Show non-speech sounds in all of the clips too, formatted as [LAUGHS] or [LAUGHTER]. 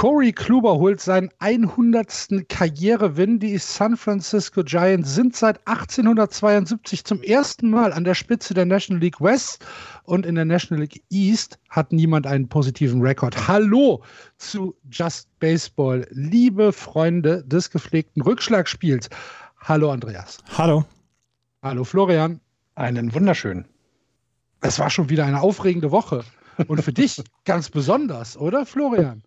Corey Kluber holt seinen 100. Karrierewin. Die San Francisco Giants sind seit 1872 zum ersten Mal an der Spitze der National League West und in der National League East hat niemand einen positiven Rekord. Hallo zu Just Baseball, liebe Freunde des gepflegten Rückschlagspiels. Hallo Andreas. Hallo. Hallo Florian. Einen wunderschönen. Es war schon wieder eine aufregende Woche. Und für dich [LAUGHS] ganz besonders, oder Florian?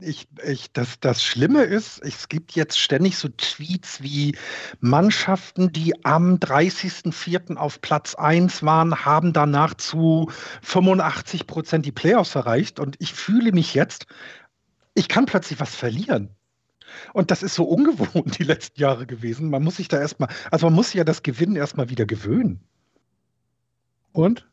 Ich, ich, das, das Schlimme ist, es gibt jetzt ständig so Tweets wie Mannschaften, die am 30.04. auf Platz 1 waren, haben danach zu 85 Prozent die Playoffs erreicht. Und ich fühle mich jetzt, ich kann plötzlich was verlieren. Und das ist so ungewohnt [LAUGHS] die letzten Jahre gewesen. Man muss sich da erstmal, also man muss sich ja das Gewinnen erstmal wieder gewöhnen. Und?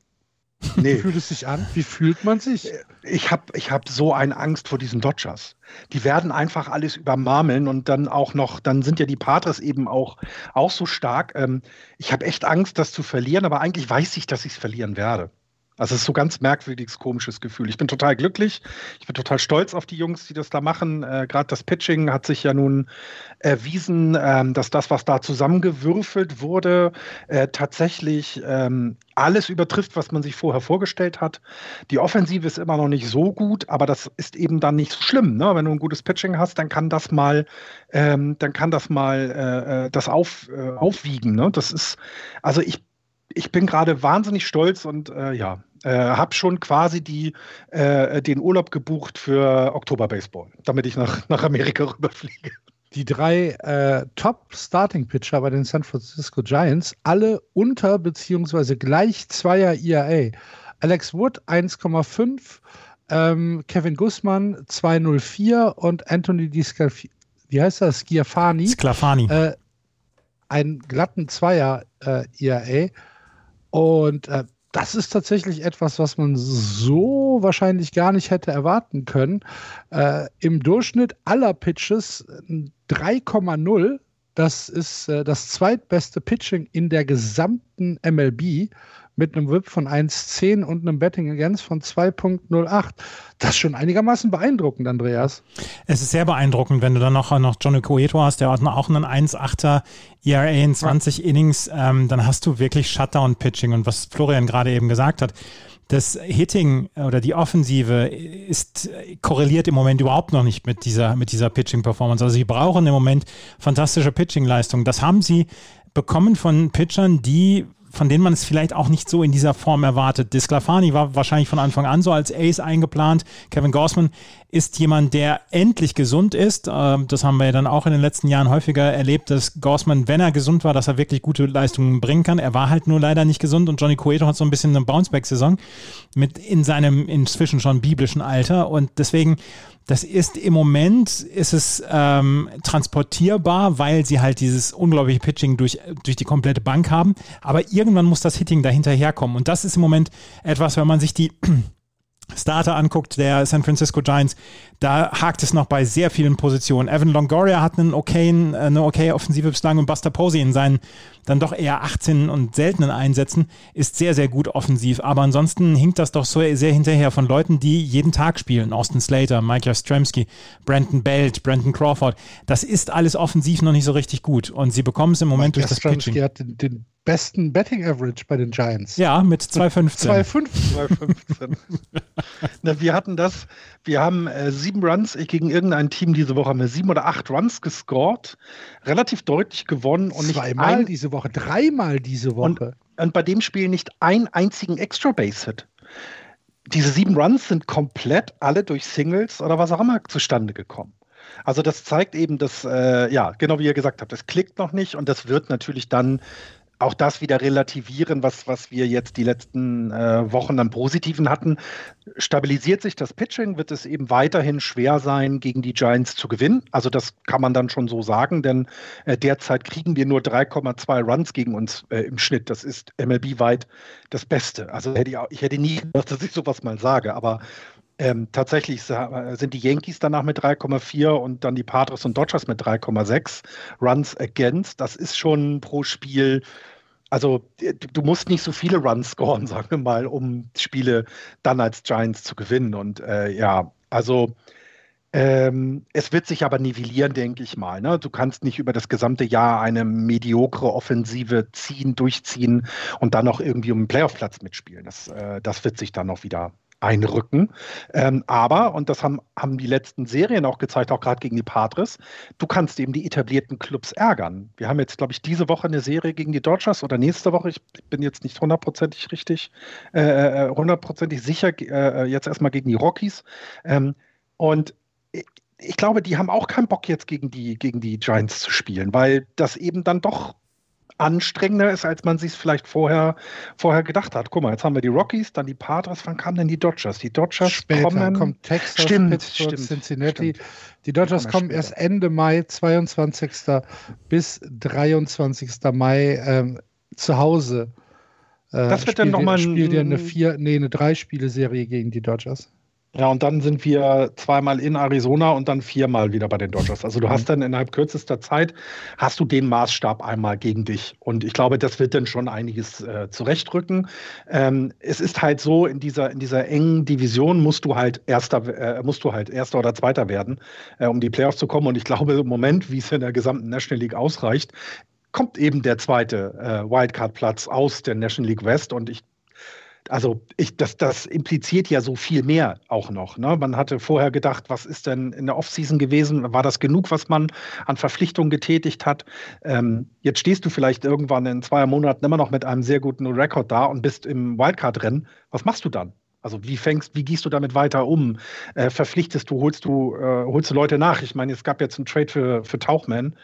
[LAUGHS] Nee. Wie fühlt es sich an? Wie fühlt man sich? Ich habe ich hab so eine Angst vor diesen Dodgers. Die werden einfach alles übermarmeln und dann auch noch, dann sind ja die Padres eben auch, auch so stark. Ähm, ich habe echt Angst, das zu verlieren, aber eigentlich weiß ich, dass ich es verlieren werde. Also es ist so ganz merkwürdiges, komisches Gefühl. Ich bin total glücklich. Ich bin total stolz auf die Jungs, die das da machen. Äh, Gerade das Pitching hat sich ja nun erwiesen, ähm, dass das, was da zusammengewürfelt wurde, äh, tatsächlich ähm, alles übertrifft, was man sich vorher vorgestellt hat. Die Offensive ist immer noch nicht so gut, aber das ist eben dann nicht so schlimm. Ne? Wenn du ein gutes Pitching hast, dann kann das mal, ähm, dann kann das mal äh, äh das auf, äh, aufwiegen. Ne? Das ist, also ich ich bin gerade wahnsinnig stolz und äh, ja, äh, habe schon quasi die, äh, den Urlaub gebucht für Oktober Baseball, damit ich nach, nach Amerika [LAUGHS] rüberfliege. Die drei äh, Top-Starting-Pitcher bei den San Francisco Giants, alle unter bzw. gleich zweier ERA. Alex Wood 1,5, ähm, Kevin Gussmann 2,04 und Anthony Di Scalfi wie heißt das? Schiafani. Sclafani. Äh, einen glatten Zweier äh, ERA. Und äh, das ist tatsächlich etwas, was man so wahrscheinlich gar nicht hätte erwarten können. Äh, Im Durchschnitt aller Pitches 3,0. Das ist äh, das zweitbeste Pitching in der gesamten MLB mit einem WIP von 1,10 und einem Betting Against von 2,08. Das ist schon einigermaßen beeindruckend, Andreas. Es ist sehr beeindruckend, wenn du dann noch, noch Johnny Cueto hast, der hat auch einen 1,8er ERA in 20 ja. Innings, ähm, dann hast du wirklich Shutdown-Pitching. Und was Florian gerade eben gesagt hat, das Hitting oder die Offensive ist korreliert im Moment überhaupt noch nicht mit dieser, mit dieser Pitching-Performance. Also sie brauchen im Moment fantastische Pitching-Leistungen. Das haben sie bekommen von Pitchern, die von denen man es vielleicht auch nicht so in dieser Form erwartet. Disclafani war wahrscheinlich von Anfang an so als Ace eingeplant. Kevin Gossman ist jemand, der endlich gesund ist. Ähm, das haben wir ja dann auch in den letzten Jahren häufiger erlebt, dass Gossman, wenn er gesund war, dass er wirklich gute Leistungen bringen kann. Er war halt nur leider nicht gesund und Johnny Cueto hat so ein bisschen eine Bounceback-Saison mit in seinem inzwischen schon biblischen Alter und deswegen das ist im Moment ist es ähm, transportierbar, weil sie halt dieses unglaubliche Pitching durch, durch die komplette Bank haben. Aber irgendwann muss das Hitting dahinterherkommen. Und das ist im Moment etwas, wenn man sich die [CLEARS THROAT] Starter anguckt, der San Francisco Giants, da hakt es noch bei sehr vielen Positionen. Evan Longoria hat einen okayen, eine okay Offensive bislang und Buster Posey in seinen dann doch eher 18 und seltenen Einsätzen ist sehr, sehr gut offensiv. Aber ansonsten hinkt das doch so sehr hinterher von Leuten, die jeden Tag spielen. Austin Slater, Mike Jastrzemski, Brandon Belt, Brandon Crawford. Das ist alles offensiv noch nicht so richtig gut. Und sie bekommen es im Moment Mike durch das Pitching. hat den, den besten Betting Average bei den Giants. Ja, mit 2,15. 2,15. [LAUGHS] Na, wir hatten das, wir haben äh, sieben Runs gegen irgendein Team diese Woche, haben wir sieben oder acht Runs gescored, relativ deutlich gewonnen. Und Zweimal ein, diese Woche, dreimal diese Woche. Und, und bei dem Spiel nicht einen einzigen Extra Base Hit. Diese sieben Runs sind komplett alle durch Singles oder was auch immer zustande gekommen. Also das zeigt eben, dass, äh, ja, genau wie ihr gesagt habt, das klickt noch nicht und das wird natürlich dann auch das wieder relativieren, was, was wir jetzt die letzten äh, Wochen an Positiven hatten. Stabilisiert sich das Pitching, wird es eben weiterhin schwer sein, gegen die Giants zu gewinnen. Also das kann man dann schon so sagen, denn äh, derzeit kriegen wir nur 3,2 Runs gegen uns äh, im Schnitt. Das ist MLB-weit das Beste. Also hätte ich, auch, ich hätte nie gedacht, dass ich sowas mal sage, aber Ähm, tatsächlich sind die Yankees danach mit 3,4 und dann die Padres und Dodgers mit 3,6 Runs against. Das ist schon pro Spiel. Also du musst nicht so viele Runs scoren, [LAUGHS] sagen wir mal, um Spiele dann als Giants zu gewinnen. Und äh, ja, also ähm, es wird sich aber nivellieren, denke ich mal. Ne? Du kannst nicht über das gesamte Jahr eine mediokre Offensive ziehen, durchziehen und dann noch irgendwie um einen Playoff-Platz mitspielen. Das, äh, das wird sich dann noch wieder einrücken. Ähm, aber, und das haben, haben die letzten Serien auch gezeigt, auch gerade gegen die Padres, du kannst eben die etablierten Clubs ärgern. Wir haben jetzt, glaube ich, diese Woche eine Serie gegen die Dodgers oder nächste Woche, ich bin jetzt nicht hundertprozentig richtig, äh, äh hundertprozentig sicher, äh, jetzt erstmal gegen die Rockies. Ähm, und ich glaube, die haben auch keinen Bock jetzt gegen die, gegen die Giants zu spielen, weil das eben dann doch anstrengender ist, als man sich vielleicht vorher, vorher gedacht hat. Guck mal, jetzt haben wir die Rockies, dann die Padres, wann kamen denn die Dodgers? Die Dodgers Später kommen. kommt Texas, stimmt, Pittsburgh, stimmt, Cincinnati. stimmt. Die Dodgers Die kommen kommen erst Ende Mai, 22. bis 23. Mai ähm, zu Hause. Äh, das wird dann nochmal ein. Spielt ja eine vier, nee, eine Drei-Spiele-Serie gegen die Dodgers. Ja, und dann sind wir zweimal in Arizona und dann viermal wieder bei den Dodgers. Also du hast dann innerhalb kürzester Zeit, hast du den Maßstab einmal gegen dich. Und ich glaube, das wird dann schon einiges äh, zurechtrücken. Ähm, es ist halt so, in dieser, in dieser engen Division musst du halt Erster, äh, musst du halt Erster oder Zweiter werden, äh, um die Playoffs zu kommen. Und ich glaube, im Moment, wie es in der gesamten National League ausreicht, kommt eben der zweite äh, Wildcard-Platz aus der National League West. Und ich also ich, das, das impliziert ja so viel mehr auch noch. Ne? Man hatte vorher gedacht, was ist denn in der Offseason gewesen? War das genug, was man an Verpflichtungen getätigt hat? Ähm, jetzt stehst du vielleicht irgendwann in zwei Monaten immer noch mit einem sehr guten Rekord da und bist im Wildcard-Rennen. Was machst du dann? Also wie fängst, wie gehst du damit weiter um? Äh, verpflichtest du, holst du, äh, holst du Leute nach? Ich meine, es gab jetzt einen Trade für, für Tauchman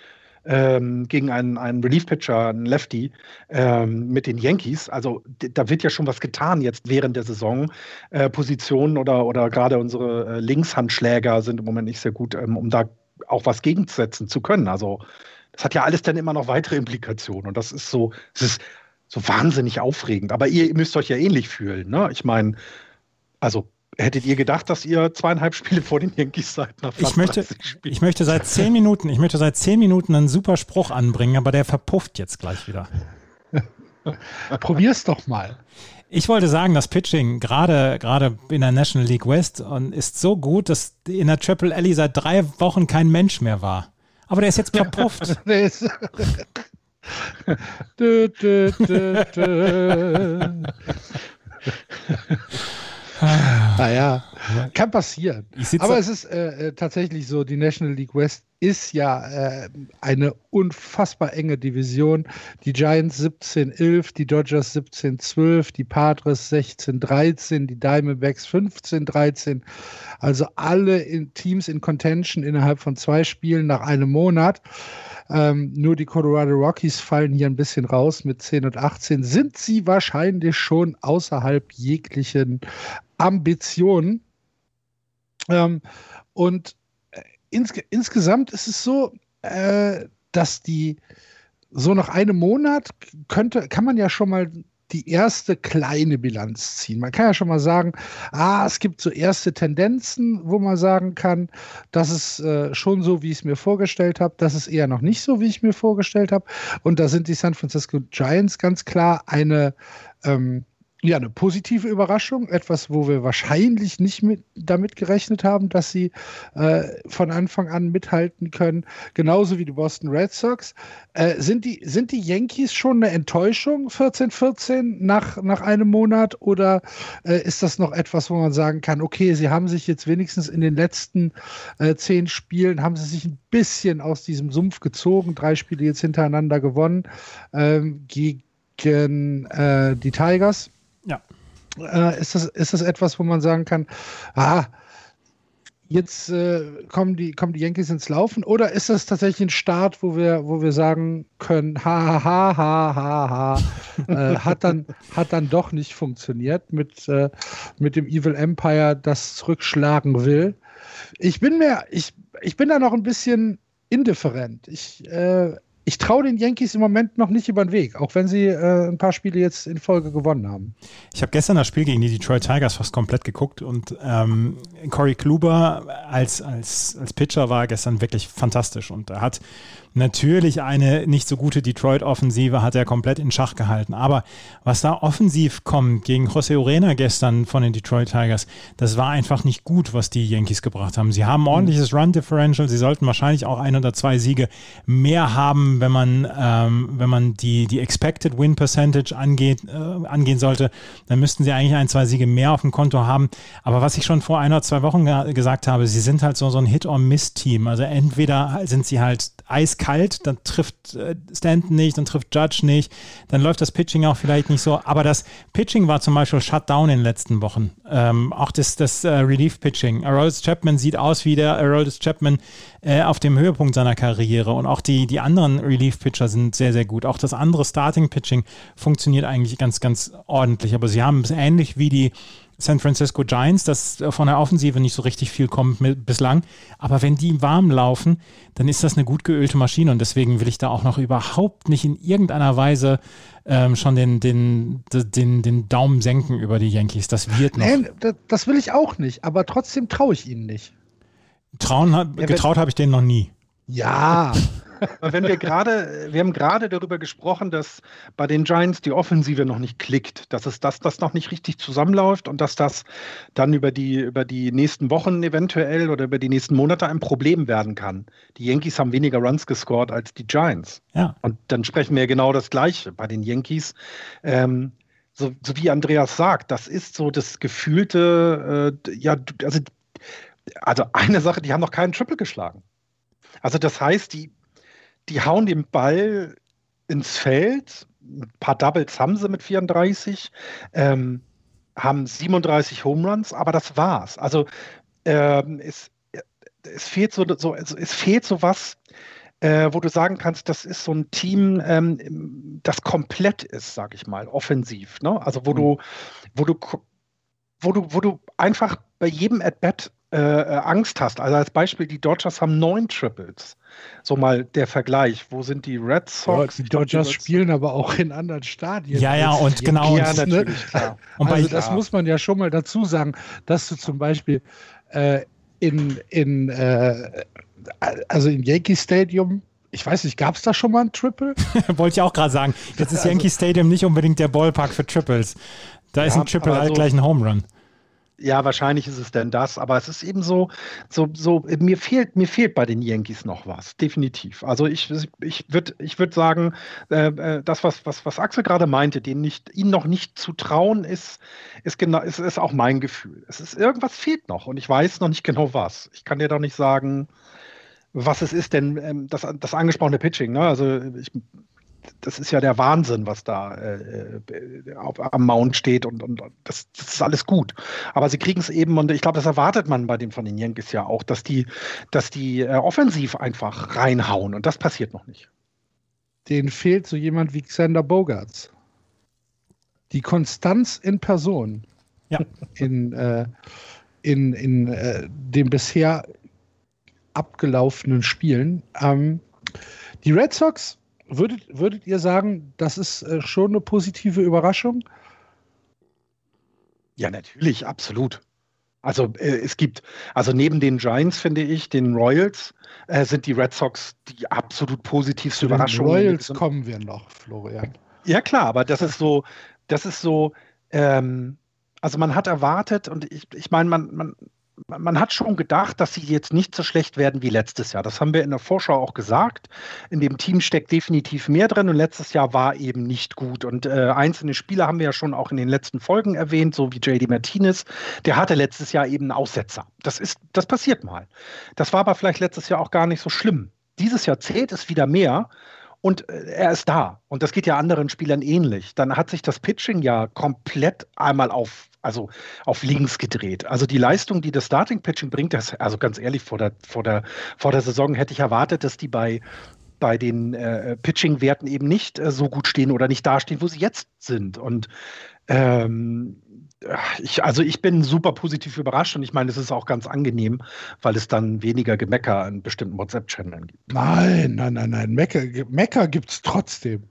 ähm, gegen einen, einen Relief-Pitcher, einen Lefty, ähm, mit den Yankees. Also da wird ja schon was getan jetzt während der Saison. Äh, Positionen oder, oder gerade unsere äh, Linkshandschläger sind im Moment nicht sehr gut, ähm, um da auch was gegenzusetzen zu können. Also das hat ja alles dann immer noch weitere Implikationen. Und das ist so, es ist so wahnsinnig aufregend. Aber ihr müsst euch ja ähnlich fühlen. Ne? Ich meine, also Hättet ihr gedacht, dass ihr zweieinhalb Spiele vor den Yankees seid? Ich, möchte, ich möchte seit zehn Minuten, ich möchte seit zehn Minuten einen super Spruch anbringen, aber der verpufft jetzt gleich wieder. [LAUGHS] Probier's doch mal. Ich wollte sagen, das Pitching gerade gerade in der National League West ist so gut, dass in der Triple Alley seit drei Wochen kein Mensch mehr war. Aber der ist jetzt verpufft. [LAUGHS] [LAUGHS] dö, dö, dö, naja, kann passieren. Aber es ist äh, äh, tatsächlich so, die National League West ist ja äh, eine unfassbar enge Division. Die Giants 17-11, die Dodgers 17-12, die Padres 16-13, die Diamondbacks 15-13. Also alle in Teams in Contention innerhalb von zwei Spielen nach einem Monat. Ähm, nur die Colorado Rockies fallen hier ein bisschen raus mit 10 und 18. Sind sie wahrscheinlich schon außerhalb jeglichen Ambitionen? Ähm, und äh, ins, insgesamt ist es so, äh, dass die so nach einem Monat könnte, kann man ja schon mal die erste kleine Bilanz ziehen. Man kann ja schon mal sagen, ah, es gibt so erste Tendenzen, wo man sagen kann, das ist äh, schon so, wie ich es mir vorgestellt habe, das ist eher noch nicht so, wie ich mir vorgestellt habe. Und da sind die San Francisco Giants ganz klar eine ähm, ja, eine positive Überraschung, etwas, wo wir wahrscheinlich nicht mit, damit gerechnet haben, dass sie äh, von Anfang an mithalten können, genauso wie die Boston Red Sox. Äh, sind, die, sind die Yankees schon eine Enttäuschung, 14-14 nach, nach einem Monat, oder äh, ist das noch etwas, wo man sagen kann, okay, sie haben sich jetzt wenigstens in den letzten äh, zehn Spielen, haben sie sich ein bisschen aus diesem Sumpf gezogen, drei Spiele jetzt hintereinander gewonnen ähm, gegen äh, die Tigers? Ja. Äh, ist, das, ist das etwas, wo man sagen kann, ah, jetzt äh, kommen, die, kommen die Yankees ins Laufen? Oder ist das tatsächlich ein Start, wo wir, wo wir sagen können, ha, ha, ha, ha, ha, äh, hat, dann, [LAUGHS] hat dann doch nicht funktioniert mit, äh, mit dem Evil Empire, das zurückschlagen will? Ich bin mir, ich, ich bin da noch ein bisschen indifferent. Ich, äh, ich traue den Yankees im Moment noch nicht über den Weg, auch wenn sie äh, ein paar Spiele jetzt in Folge gewonnen haben. Ich habe gestern das Spiel gegen die Detroit Tigers fast komplett geguckt und ähm, Corey Kluber als, als, als Pitcher war gestern wirklich fantastisch und er hat Natürlich eine nicht so gute Detroit-Offensive hat er komplett in Schach gehalten. Aber was da offensiv kommt gegen José Urena gestern von den Detroit Tigers, das war einfach nicht gut, was die Yankees gebracht haben. Sie haben ordentliches Run-Differential. Sie sollten wahrscheinlich auch ein oder zwei Siege mehr haben, wenn man, ähm, wenn man die, die Expected Win Percentage angeht, äh, angehen sollte. Dann müssten sie eigentlich ein, zwei Siege mehr auf dem Konto haben. Aber was ich schon vor ein oder zwei Wochen gesagt habe, sie sind halt so, so ein Hit-or-Miss-Team. Also entweder sind sie halt eiskalt kalt, dann trifft äh, Stanton nicht, dann trifft Judge nicht, dann läuft das Pitching auch vielleicht nicht so. Aber das Pitching war zum Beispiel shut down in den letzten Wochen. Ähm, auch das, das uh, Relief-Pitching. Aroldis Chapman sieht aus wie der Aroldis Chapman äh, auf dem Höhepunkt seiner Karriere. Und auch die, die anderen Relief-Pitcher sind sehr, sehr gut. Auch das andere Starting-Pitching funktioniert eigentlich ganz, ganz ordentlich. Aber sie haben es ähnlich wie die San Francisco Giants, dass von der Offensive nicht so richtig viel kommt mit, bislang. Aber wenn die warm laufen, dann ist das eine gut geölte Maschine und deswegen will ich da auch noch überhaupt nicht in irgendeiner Weise ähm, schon den, den, den, den Daumen senken über die Yankees. Das wird noch. Nein, das will ich auch nicht, aber trotzdem traue ich ihnen nicht. Trauen, ja, getraut habe ich denen noch nie. Ja, [LAUGHS] wenn wir gerade, wir haben gerade darüber gesprochen, dass bei den Giants die Offensive noch nicht klickt, dass es das, das noch nicht richtig zusammenläuft und dass das dann über die, über die nächsten Wochen eventuell oder über die nächsten Monate ein Problem werden kann. Die Yankees haben weniger Runs gescored als die Giants. Ja. Und dann sprechen wir genau das Gleiche bei den Yankees. Ähm, so, so, wie Andreas sagt, das ist so das gefühlte, äh, ja, also, also eine Sache, die haben noch keinen Triple geschlagen. Also das heißt, die, die hauen den Ball ins Feld. Ein paar Doubles haben sie mit 34, ähm, haben 37 Home Runs, aber das war's. Also ähm, es, es fehlt so, so also es fehlt so was, äh, wo du sagen kannst, das ist so ein Team, ähm, das komplett ist, sag ich mal, offensiv. Ne? Also wo mhm. du, wo du, wo du, wo du einfach bei jedem At-Bat äh, äh, Angst hast. Also als Beispiel, die Dodgers haben neun Triples. So mal der Vergleich. Wo sind die Red Sox? Ja, die Dodgers die spielen aber auch in anderen Stadien. Ja, ja, und genau. Ja, und, ne? und also das muss man ja schon mal dazu sagen, dass du zum Beispiel äh, in, in äh, also im Yankee Stadium ich weiß nicht, gab es da schon mal ein Triple? [LAUGHS] Wollte ich auch gerade sagen. Jetzt ist also, Yankee Stadium nicht unbedingt der Ballpark für Triples. Da ja, ist ein Triple halt so, gleich ein Home Run. Ja, wahrscheinlich ist es denn das, aber es ist eben so, so, so, mir fehlt, mir fehlt bei den Yankees noch was, definitiv. Also ich, ich würde ich würd sagen, äh, äh, das, was, was, was Axel gerade meinte, den nicht, ihnen noch nicht zu trauen, ist, ist, genau, ist, ist auch mein Gefühl. Es ist, irgendwas fehlt noch und ich weiß noch nicht genau was. Ich kann dir doch nicht sagen, was es ist, denn ähm, das, das angesprochene Pitching, ne? Also ich das ist ja der Wahnsinn, was da äh, äh, auf, am Mount steht und, und das, das, ist alles gut. Aber sie kriegen es eben, und ich glaube, das erwartet man bei den von den Yankees ja auch, dass die, dass die äh, offensiv einfach reinhauen und das passiert noch nicht. Denen fehlt so jemand wie Xander Bogarts. Die Konstanz in Person. Ja. In, äh, in, in äh, den bisher abgelaufenen Spielen. Ähm, die Red Sox Würdet, würdet ihr sagen, das ist äh, schon eine positive Überraschung? Ja, natürlich, absolut. Also äh, es gibt, also neben den Giants finde ich, den Royals äh, sind die Red Sox die absolut positivste Überraschung. Den Royals kommen wir noch, Florian. Ja klar, aber das ist so, das ist so, ähm, also man hat erwartet und ich, ich meine, man, man, man hat schon gedacht, dass sie jetzt nicht so schlecht werden wie letztes Jahr. Das haben wir in der Vorschau auch gesagt. In dem Team steckt definitiv mehr drin und letztes Jahr war eben nicht gut. Und äh, einzelne Spieler haben wir ja schon auch in den letzten Folgen erwähnt, so wie JD Martinez. Der hatte letztes Jahr eben einen Aussetzer. Das ist, das passiert mal. Das war aber vielleicht letztes Jahr auch gar nicht so schlimm. Dieses Jahr zählt es wieder mehr und äh, er ist da. Und das geht ja anderen Spielern ähnlich. Dann hat sich das Pitching ja komplett einmal auf, also auf links gedreht. Also die Leistung, die das Starting Pitching bringt, das, also ganz ehrlich, vor der, vor, der, vor der Saison hätte ich erwartet, dass die bei, bei den äh, Pitching-Werten eben nicht äh, so gut stehen oder nicht dastehen, wo sie jetzt sind. Und ähm, ich, also ich bin super positiv überrascht und ich meine, es ist auch ganz angenehm, weil es dann weniger Gemecker an bestimmten WhatsApp-Channeln gibt. Nein, nein, nein, nein. Mecker, Mecker gibt es trotzdem.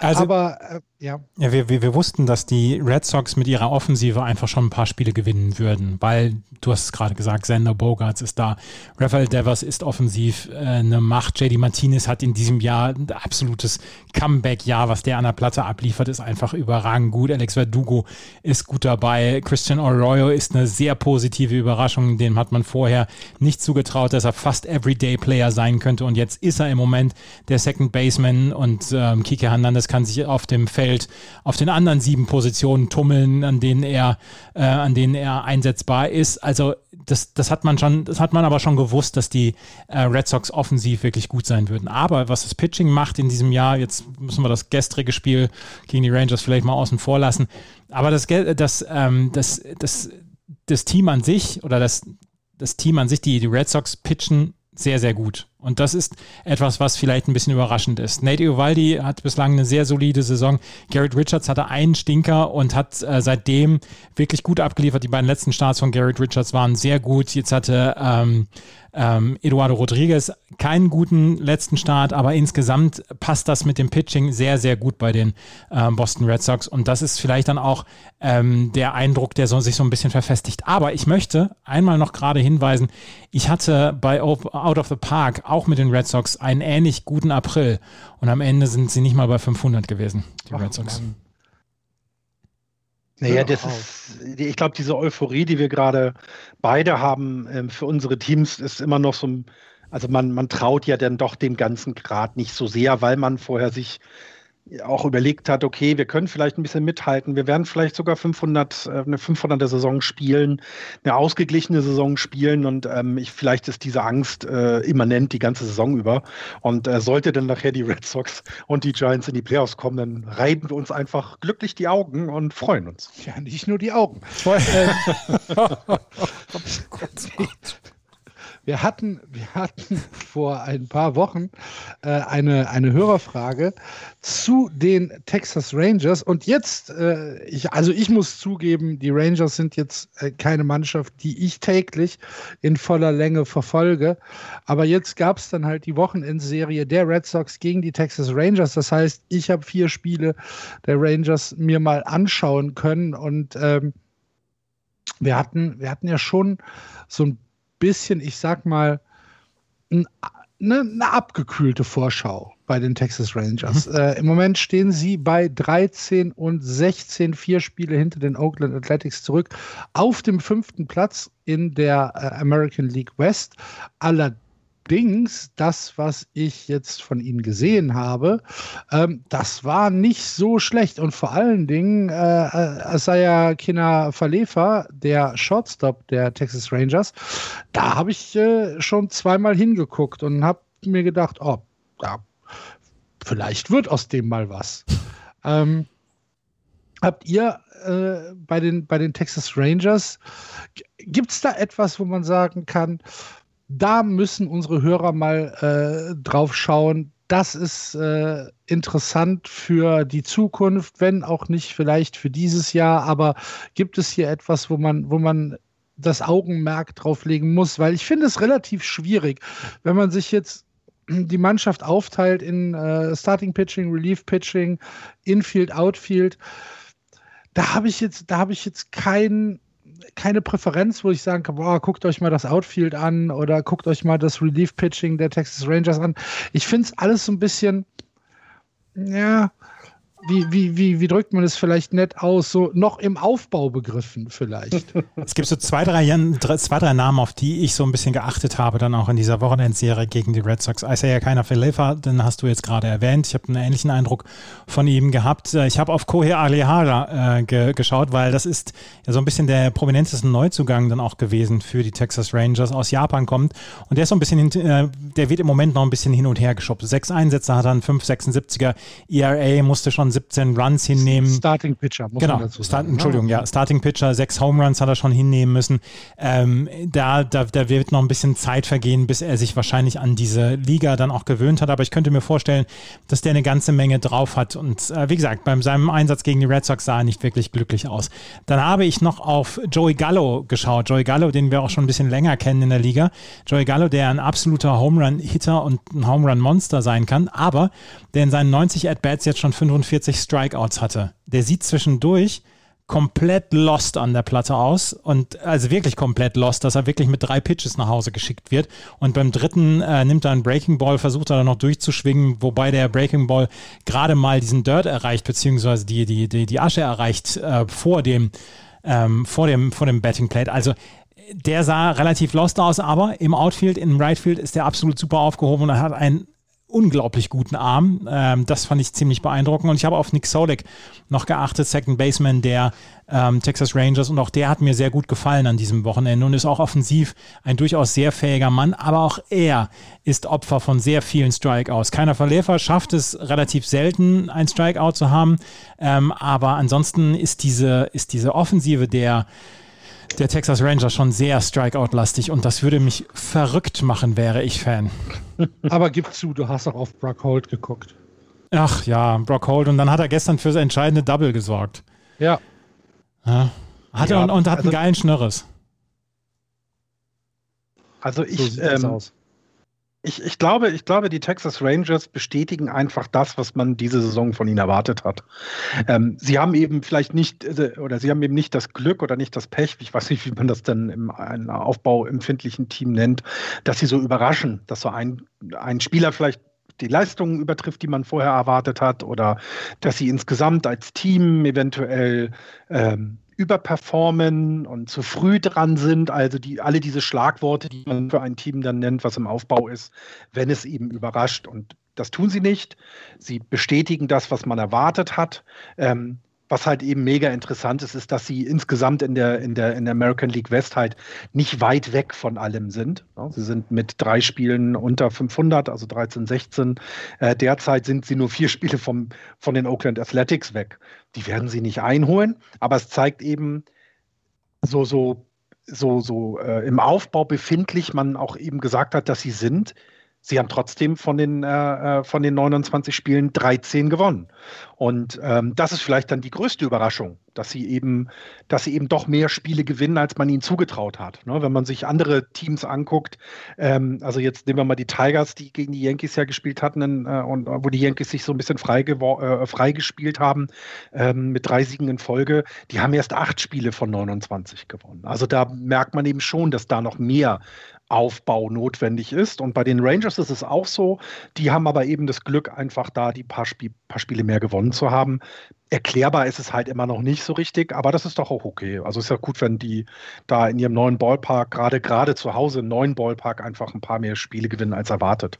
Also, Aber äh, ja. ja wir, wir, wir, wussten, dass die Red Sox mit ihrer Offensive einfach schon ein paar Spiele gewinnen würden, weil du hast es gerade gesagt, Sander Bogarts ist da, Rafael Devers ist offensiv äh, eine Macht, JD Martinez hat in diesem Jahr ein absolutes Comeback-Jahr, was der an der Platte abliefert, ist einfach überragend gut. Alex Verdugo ist gut dabei, Christian Arroyo ist eine sehr positive Überraschung, dem hat man vorher nicht zugetraut, dass er fast Everyday-Player sein könnte und jetzt ist er im Moment der Second Baseman und ähm, Kike Hernandez kann sich auf dem Feld Feld auf den anderen sieben Positionen tummeln, an denen er, äh, an denen er einsetzbar ist. Also das, das hat man schon, das hat man aber schon gewusst, dass die äh, Red Sox offensiv wirklich gut sein würden. Aber was das Pitching macht in diesem Jahr, jetzt müssen wir das gestrige Spiel gegen die Rangers vielleicht mal außen vor lassen. Aber das, das, ähm, das, das, das Team an sich oder das, das Team an sich, die, die Red Sox pitchen sehr, sehr gut. Und das ist etwas, was vielleicht ein bisschen überraschend ist. Nate Uvaldi hat bislang eine sehr solide Saison. Garrett Richards hatte einen Stinker und hat äh, seitdem wirklich gut abgeliefert. Die beiden letzten Starts von Garrett Richards waren sehr gut. Jetzt hatte ähm, ähm, Eduardo Rodriguez keinen guten letzten Start, aber insgesamt passt das mit dem Pitching sehr, sehr gut bei den ähm, Boston Red Sox. Und das ist vielleicht dann auch ähm, der Eindruck, der so, sich so ein bisschen verfestigt. Aber ich möchte einmal noch gerade hinweisen, ich hatte bei Out of the Park auch mit den Red Sox einen ähnlich guten April. Und am Ende sind sie nicht mal bei 500 gewesen, die Ach, Red Sox. Mann. Naja, das ist, ich glaube, diese Euphorie, die wir gerade beide haben ähm, für unsere Teams, ist immer noch so ein, also man, man traut ja dann doch dem ganzen Grad nicht so sehr, weil man vorher sich auch überlegt hat, okay, wir können vielleicht ein bisschen mithalten, wir werden vielleicht sogar 500, äh, eine 500er Saison spielen, eine ausgeglichene Saison spielen und ähm, ich, vielleicht ist diese Angst äh, immanent die ganze Saison über und äh, sollte dann nachher die Red Sox und die Giants in die Playoffs kommen, dann reiben wir uns einfach glücklich die Augen und freuen uns. Ja, nicht nur die Augen. [LAUGHS] [LAUGHS] Wir hatten, wir hatten [LAUGHS] vor ein paar Wochen äh, eine, eine Hörerfrage zu den Texas Rangers. Und jetzt, äh, ich, also ich muss zugeben, die Rangers sind jetzt äh, keine Mannschaft, die ich täglich in voller Länge verfolge. Aber jetzt gab es dann halt die Wochenendserie der Red Sox gegen die Texas Rangers. Das heißt, ich habe vier Spiele der Rangers mir mal anschauen können. Und ähm, wir hatten, wir hatten ja schon so ein bisschen, ich sag mal, eine, eine abgekühlte Vorschau bei den Texas Rangers. Mhm. Äh, Im Moment stehen sie bei 13 und 16, vier Spiele hinter den Oakland Athletics zurück, auf dem fünften Platz in der äh, American League West. Allerdings Allerdings, das, was ich jetzt von ihnen gesehen habe, ähm, das war nicht so schlecht. Und vor allen Dingen, äh, Asaya Kina Falefa, der Shortstop der Texas Rangers, da habe ich äh, schon zweimal hingeguckt und habe mir gedacht, oh, ja, vielleicht wird aus dem mal was. ähm, habt ihr äh, bei, den, bei den Texas Rangers, gibt es da etwas, wo man sagen kann, da müssen unsere Hörer mal äh, drauf schauen. Das ist äh, interessant für die Zukunft, wenn auch nicht vielleicht für dieses Jahr, aber gibt es hier etwas, wo man, wo man das Augenmerk drauf legen muss? Weil ich finde es relativ schwierig, wenn man sich jetzt die Mannschaft aufteilt in äh, Starting Pitching, Relief Pitching, Infield, Outfield. Da habe ich jetzt, da habe ich jetzt keinen keine Präferenz, wo ich sagen kann, boah, guckt euch mal das Outfield an oder guckt euch mal das Relief-Pitching der Texas Rangers an. Ich finde es alles so ein bisschen, ja, wie, wie, wie, wie drückt man es vielleicht nett aus? So noch im Aufbau begriffen vielleicht. [LAUGHS] Es gibt so zwei drei, zwei, drei Namen, auf die ich so ein bisschen geachtet habe, dann auch in dieser Wochenendserie gegen die Red Sox. Isaiah Keiner Falefa, den hast du jetzt gerade erwähnt. Ich habe einen ähnlichen Eindruck von ihm gehabt. Äh, ich habe auf Kohei Alihara äh, ge geschaut, weil das ist ja so ein bisschen der prominenteste Neuzugang dann auch gewesen für die Texas Rangers aus Japan kommt. Und der ist so ein bisschen, äh, der wird im Moment noch ein bisschen hin und her geschubst. Sechs Einsätze hat er, einen 5,76er ERA, musste schon 17 Runs hinnehmen. Starting Pitcher, muss genau, man dazu sagen. Start, Entschuldigung, ja, Starting Pitcher, sechs Home Runs hat er schon hinnehmen müssen. Ähm, da, da, da wird noch ein bisschen Zeit vergehen, bis er sich wahrscheinlich an diese Liga dann auch gewöhnt hat. Aber ich könnte mir vorstellen, dass der eine ganze Menge drauf hat. Und äh, wie gesagt, bei seinem Einsatz gegen die Red Sox sah er nicht wirklich glücklich aus. Dann habe ich noch auf Joey Gallo geschaut. Joey Gallo, den wir auch schon ein bisschen länger kennen in der Liga. Joey Gallo, der ein absoluter Home Run Hitter und ein Home Run Monster sein kann, aber der in seinen 90 At-Bats jetzt schon 45 Strikeouts hatte. Der sieht zwischendurch komplett lost an der Platte aus und also wirklich komplett lost, dass er wirklich mit drei Pitches nach Hause geschickt wird und beim dritten äh, nimmt er einen Breaking Ball, versucht er dann noch durchzuschwingen, wobei der Breaking Ball gerade mal diesen Dirt erreicht, beziehungsweise die, die, die, die Asche erreicht äh, vor dem ähm, vor dem, vor dem Betting Plate. Also der sah relativ lost aus, aber im Outfield, im Rightfield ist der absolut super aufgehoben und er hat einen unglaublich guten Arm. Ähm, das fand ich ziemlich beeindruckend. Und ich habe auf Nick Solik noch geachtet, Second Baseman der ähm, Texas Rangers. Und auch der hat mir sehr gut gefallen an diesem Wochenende und ist auch offensiv ein durchaus sehr fähiger Mann. Aber auch er ist Opfer von sehr vielen Strikeouts. Keiner Verläufer schafft es relativ selten, ein Strikeout zu haben. Ähm, aber ansonsten ist diese, ist diese Offensive der der Texas Rangers schon sehr Strikeout-lastig und das würde mich verrückt machen, wäre ich Fan. Aber gib zu, du hast auch auf Brock Holt geguckt. Ach ja, Brock Holt und dann hat er gestern für das entscheidende Double gesorgt. Ja. ja. Hat ja, er und, und hat also, einen geilen Schnörres. Also ich, so ähm, ich, ich, glaube, ich glaube, die Texas Rangers bestätigen einfach das, was man diese Saison von ihnen erwartet hat. Ähm, sie haben eben vielleicht nicht, äh, oder sie haben eben nicht das Glück oder nicht das Pech, ich weiß nicht, wie man das dann im aufbauempfindlichen Team nennt, dass sie so überraschen, dass so ein, ein Spieler vielleicht die Leistungen übertrifft, die man vorher erwartet hat, oder dass sie insgesamt als Team eventuell ähm, überperformen und zu früh dran sind. Also die, alle diese Schlagworte, die man für ein Team dann nennt, was im Aufbau ist, wenn es eben überrascht. Und das tun sie nicht. Sie bestätigen das, was man erwartet hat. Ähm, was halt eben mega interessant ist, ist, dass sie insgesamt in der, in der, in der American League West halt nicht weit weg von allem sind. Sie sind mit drei Spielen unter 500, also 13, 16. Äh, derzeit sind sie nur vier [LAUGHS] Spiele vom, von den Oakland Athletics weg. Die werden sie nicht einholen, aber es zeigt eben so, so, so, so äh, im Aufbau befindlich man auch eben gesagt hat, dass sie sind sie haben trotzdem von den, äh, äh von den 29 Spielen 13 gewonnen. Und ähm, das ist vielleicht dann die größte Überraschung, dass sie eben, dass sie eben doch mehr Spiele gewinnen, als man ihnen zugetraut hat. Ne? Wenn man sich andere Teams anguckt, ähm, also jetzt nehmen wir mal die Tigers, die gegen die Yankees ja gespielt hatten äh, und wo die Yankees sich so ein bisschen frei, äh, frei gespielt haben ähm, mit drei Siegen in Folge, die haben erst acht Spiele von 29 gewonnen. Also da merkt man eben schon, dass da noch mehr Aufbau notwendig ist. Und bei den Rangers ist es auch so. Die haben aber eben das Glück, einfach da die paar, Spie paar Spiele mehr gewonnen zu haben. Erklärbar ist es halt immer noch nicht so richtig, aber das ist doch auch okay. Also ist ja gut, wenn die da in ihrem neuen Ballpark, gerade gerade zu Hause im neuen Ballpark, einfach ein paar mehr Spiele gewinnen als erwartet.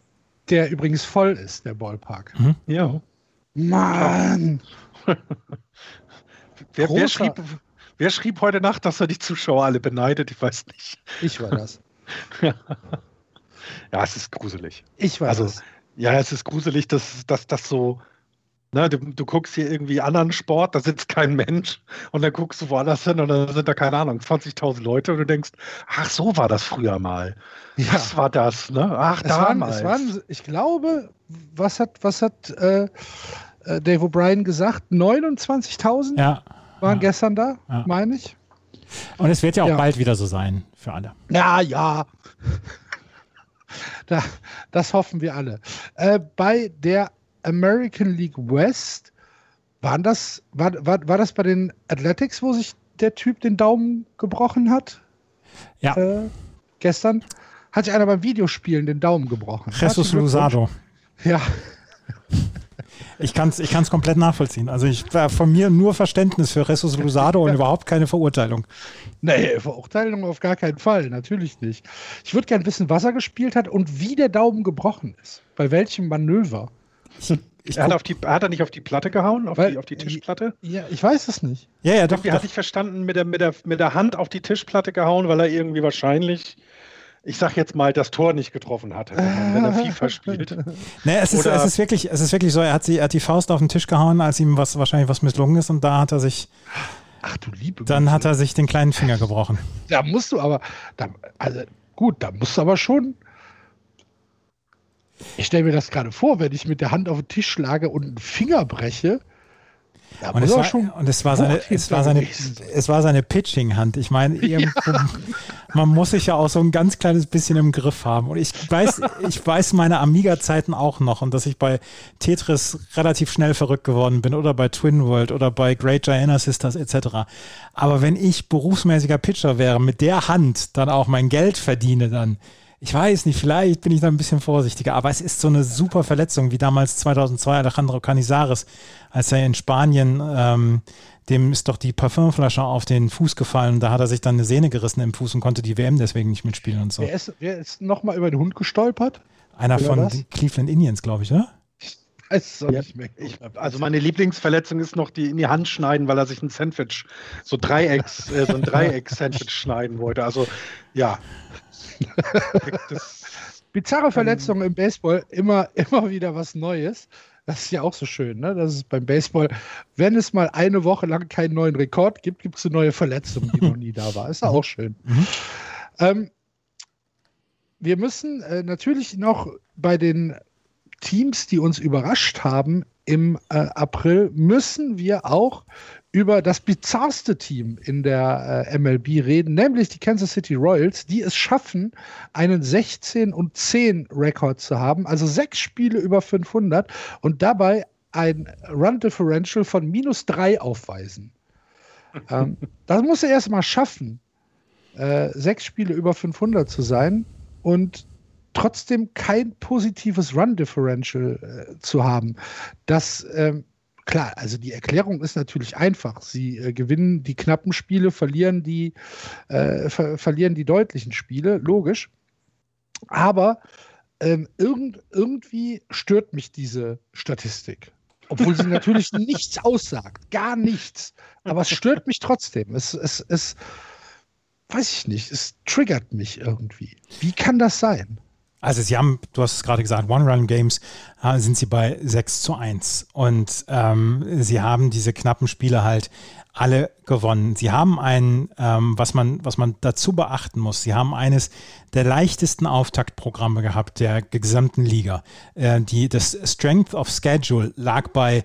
Der übrigens voll ist, der Ballpark. Mhm. Ja. Mann! wer, wer, schrieb, wer schrieb heute Nacht, dass er die Zuschauer alle beneidet? Ich weiß nicht. Ich war das. [LAUGHS] ja, es ist gruselig. Ich weiß. Also, ja, es ist gruselig, dass das so. Ne, du, du, guckst hier irgendwie anderen Sport, da sitzt kein Mensch und dann guckst du woanders hin und dann sind da, keine Ahnung, 20.000 Leute und du denkst, ach, so war das früher mal. Ja. Was war das? Ne? Ach, es damals. Waren, es waren, ich glaube, was hat, was hat äh, äh Dave O'Brien gesagt? 29.000 ja. waren ja. gestern da, ja. meine ich. Und es wird ja auch ja. bald wieder so sein für alle. Ja, ja. [LAUGHS] da, das hoffen wir alle. Äh, bei der American League West waren das, war, war, war das bei den Athletics, wo sich der Typ den Daumen gebrochen hat? Ja. Äh, gestern hat sich einer beim Videospielen den Daumen gebrochen. Jesus Lusado. Ja. [LAUGHS] Ich kann es ich kann's komplett nachvollziehen. Also ich war von mir nur Verständnis für Ressus Lusado und überhaupt keine Verurteilung. Nee, Verurteilung auf gar keinen Fall, natürlich nicht. Ich würde gerne wissen, was er gespielt hat und wie der Daumen gebrochen ist. Bei welchem Manöver. Ich, ich er hat, auf die, hat er nicht auf die Platte gehauen, auf, Weil, die, auf die Tischplatte? Ja, ich weiß es nicht. Ja, ja, doch. Wie hatte ich verstanden, mit der, mit, der, mit der Hand auf die Tischplatte gehauen, weil er irgendwie wahrscheinlich ich sag jetzt mal, das Tor nicht getroffen hat, wenn er [LAUGHS] FIFA spielt. Nee, es ist, es ist wirklich, es ist wirklich so, er hat, sie, er hat die Faust auf den Tisch gehauen, als ihm was wahrscheinlich was misslungen ist und da hat er sich. Ach du liebe Dann hat er sich den kleinen Finger gebrochen. Da musst du aber, da, also gut, da musst du aber schon. Ich stelle mir das gerade vor, wenn ich mit der Hand auf den Tisch schlage und einen Finger breche. Da Und es, war, schon und es war seine, es war seine, es war seine Pitching-Hand. Ich meine, [LAUGHS] irgendwo, man muss sich ja auch so ein ganz kleines bisschen im Griff haben. Und ich weiß, ich weiß meine Amiga-Zeiten auch noch und dass ich bei Tetris relativ schnell verrückt geworden bin oder bei Twin World oder bei Great Giana Sisters etc. Aber wenn ich berufsmäßiger Pitcher wäre, mit der Hand dann auch mein Geld verdiene, dann ich weiß nicht, vielleicht bin ich da ein bisschen vorsichtiger, aber es ist so eine super Verletzung, wie damals 2002 Alejandro Canizares, als er in Spanien, ähm, dem ist doch die Parfümflasche auf den Fuß gefallen, da hat er sich dann eine Sehne gerissen im Fuß und konnte die WM deswegen nicht mitspielen und so. Wer ist, wer ist nochmal über den Hund gestolpert? Einer Oder von den Cleveland Indians, glaube ich, oder? Weiß es auch Ja, nicht mehr. Ich, also meine Lieblingsverletzung ist noch die in die Hand schneiden, weil er sich ein Sandwich, so Dreiecks, äh, so ein [LAUGHS] Dreieck-Sandwich schneiden wollte. Also ja. Das, Bizarre Verletzungen im Baseball, immer, immer wieder was Neues. Das ist ja auch so schön, ne? Das ist beim Baseball, wenn es mal eine Woche lang keinen neuen Rekord gibt, gibt es eine neue Verletzung, die noch nie da war. Ist ja auch schön. [LAUGHS] Mhm. Ähm, wir müssen äh, natürlich noch bei den Teams, die uns überrascht haben im äh, April, müssen wir auch über das bizarrste Team in der äh, MLB reden, nämlich die Kansas City Royals, die es schaffen, einen 16 und 10 Rekord zu haben, also sechs Spiele über 500 und dabei ein Run Differential von minus drei aufweisen. ähm, [LAUGHS] das muss er erstmal schaffen, äh, sechs Spiele über 500 zu sein und trotzdem kein positives Run Differential äh, zu haben. Das ähm, klar, also die Erklärung ist natürlich einfach. Sie äh, gewinnen die knappen Spiele, verlieren die, äh, ver verlieren die deutlichen Spiele, logisch. Aber ähm, irgend, irgendwie stört mich diese Statistik. Obwohl sie natürlich [LAUGHS] nichts aussagt, gar nichts. Aber es stört mich trotzdem. Es, es, es, weiß ich nicht, es triggert mich irgendwie. Wie kann das sein? Also sie haben, du hast es gerade gesagt, One-Run-Games äh, sind sie bei 6 zu 1. Und ähm, sie haben diese knappen Spiele halt alle gewonnen. Sie haben ein, ähm, was, man, was man dazu beachten muss, sie haben eines der leichtesten Auftaktprogramme gehabt der gesamten Liga. Äh, die, das Strength of Schedule lag bei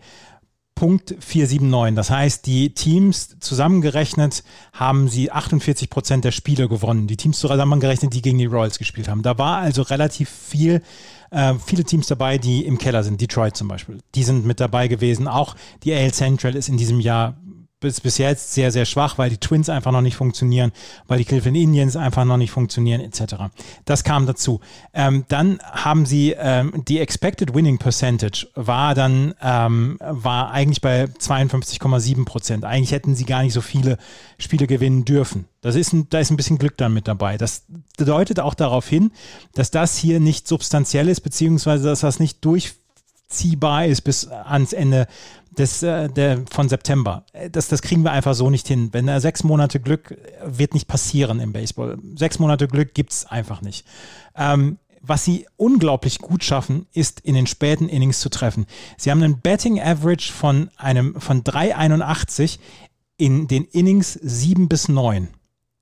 Punkt 479. Das heißt, die Teams zusammengerechnet haben sie 48 Prozent der Spiele gewonnen. Die Teams zusammengerechnet, die gegen die Royals gespielt haben. Da war also relativ viel, äh, viele Teams dabei, die im Keller sind. Detroit zum Beispiel. Die sind mit dabei gewesen. Auch die AL Central ist in diesem Jahr bis, bis jetzt sehr, sehr schwach, weil die Twins einfach noch nicht funktionieren, weil die Cleveland Indians einfach noch nicht funktionieren, etc. Das kam dazu. Ähm, dann haben sie ähm, die Expected Winning Percentage war dann ähm, war eigentlich bei 52,7 Prozent. Eigentlich hätten sie gar nicht so viele Spiele gewinnen dürfen. Das ist ein, da ist ein bisschen Glück dann mit dabei. Das deutet auch darauf hin, dass das hier nicht substanziell ist, beziehungsweise dass das nicht durchziehbar ist bis ans Ende des, äh, der, von September. Das, das kriegen wir einfach so nicht hin. Wenn er sechs Monate Glück wird nicht passieren im Baseball. Sechs Monate Glück gibt es einfach nicht. Ähm, was sie unglaublich gut schaffen, ist in den späten Innings zu treffen. Sie haben einen Betting Average von von 3,81 in den Innings 7 bis 9.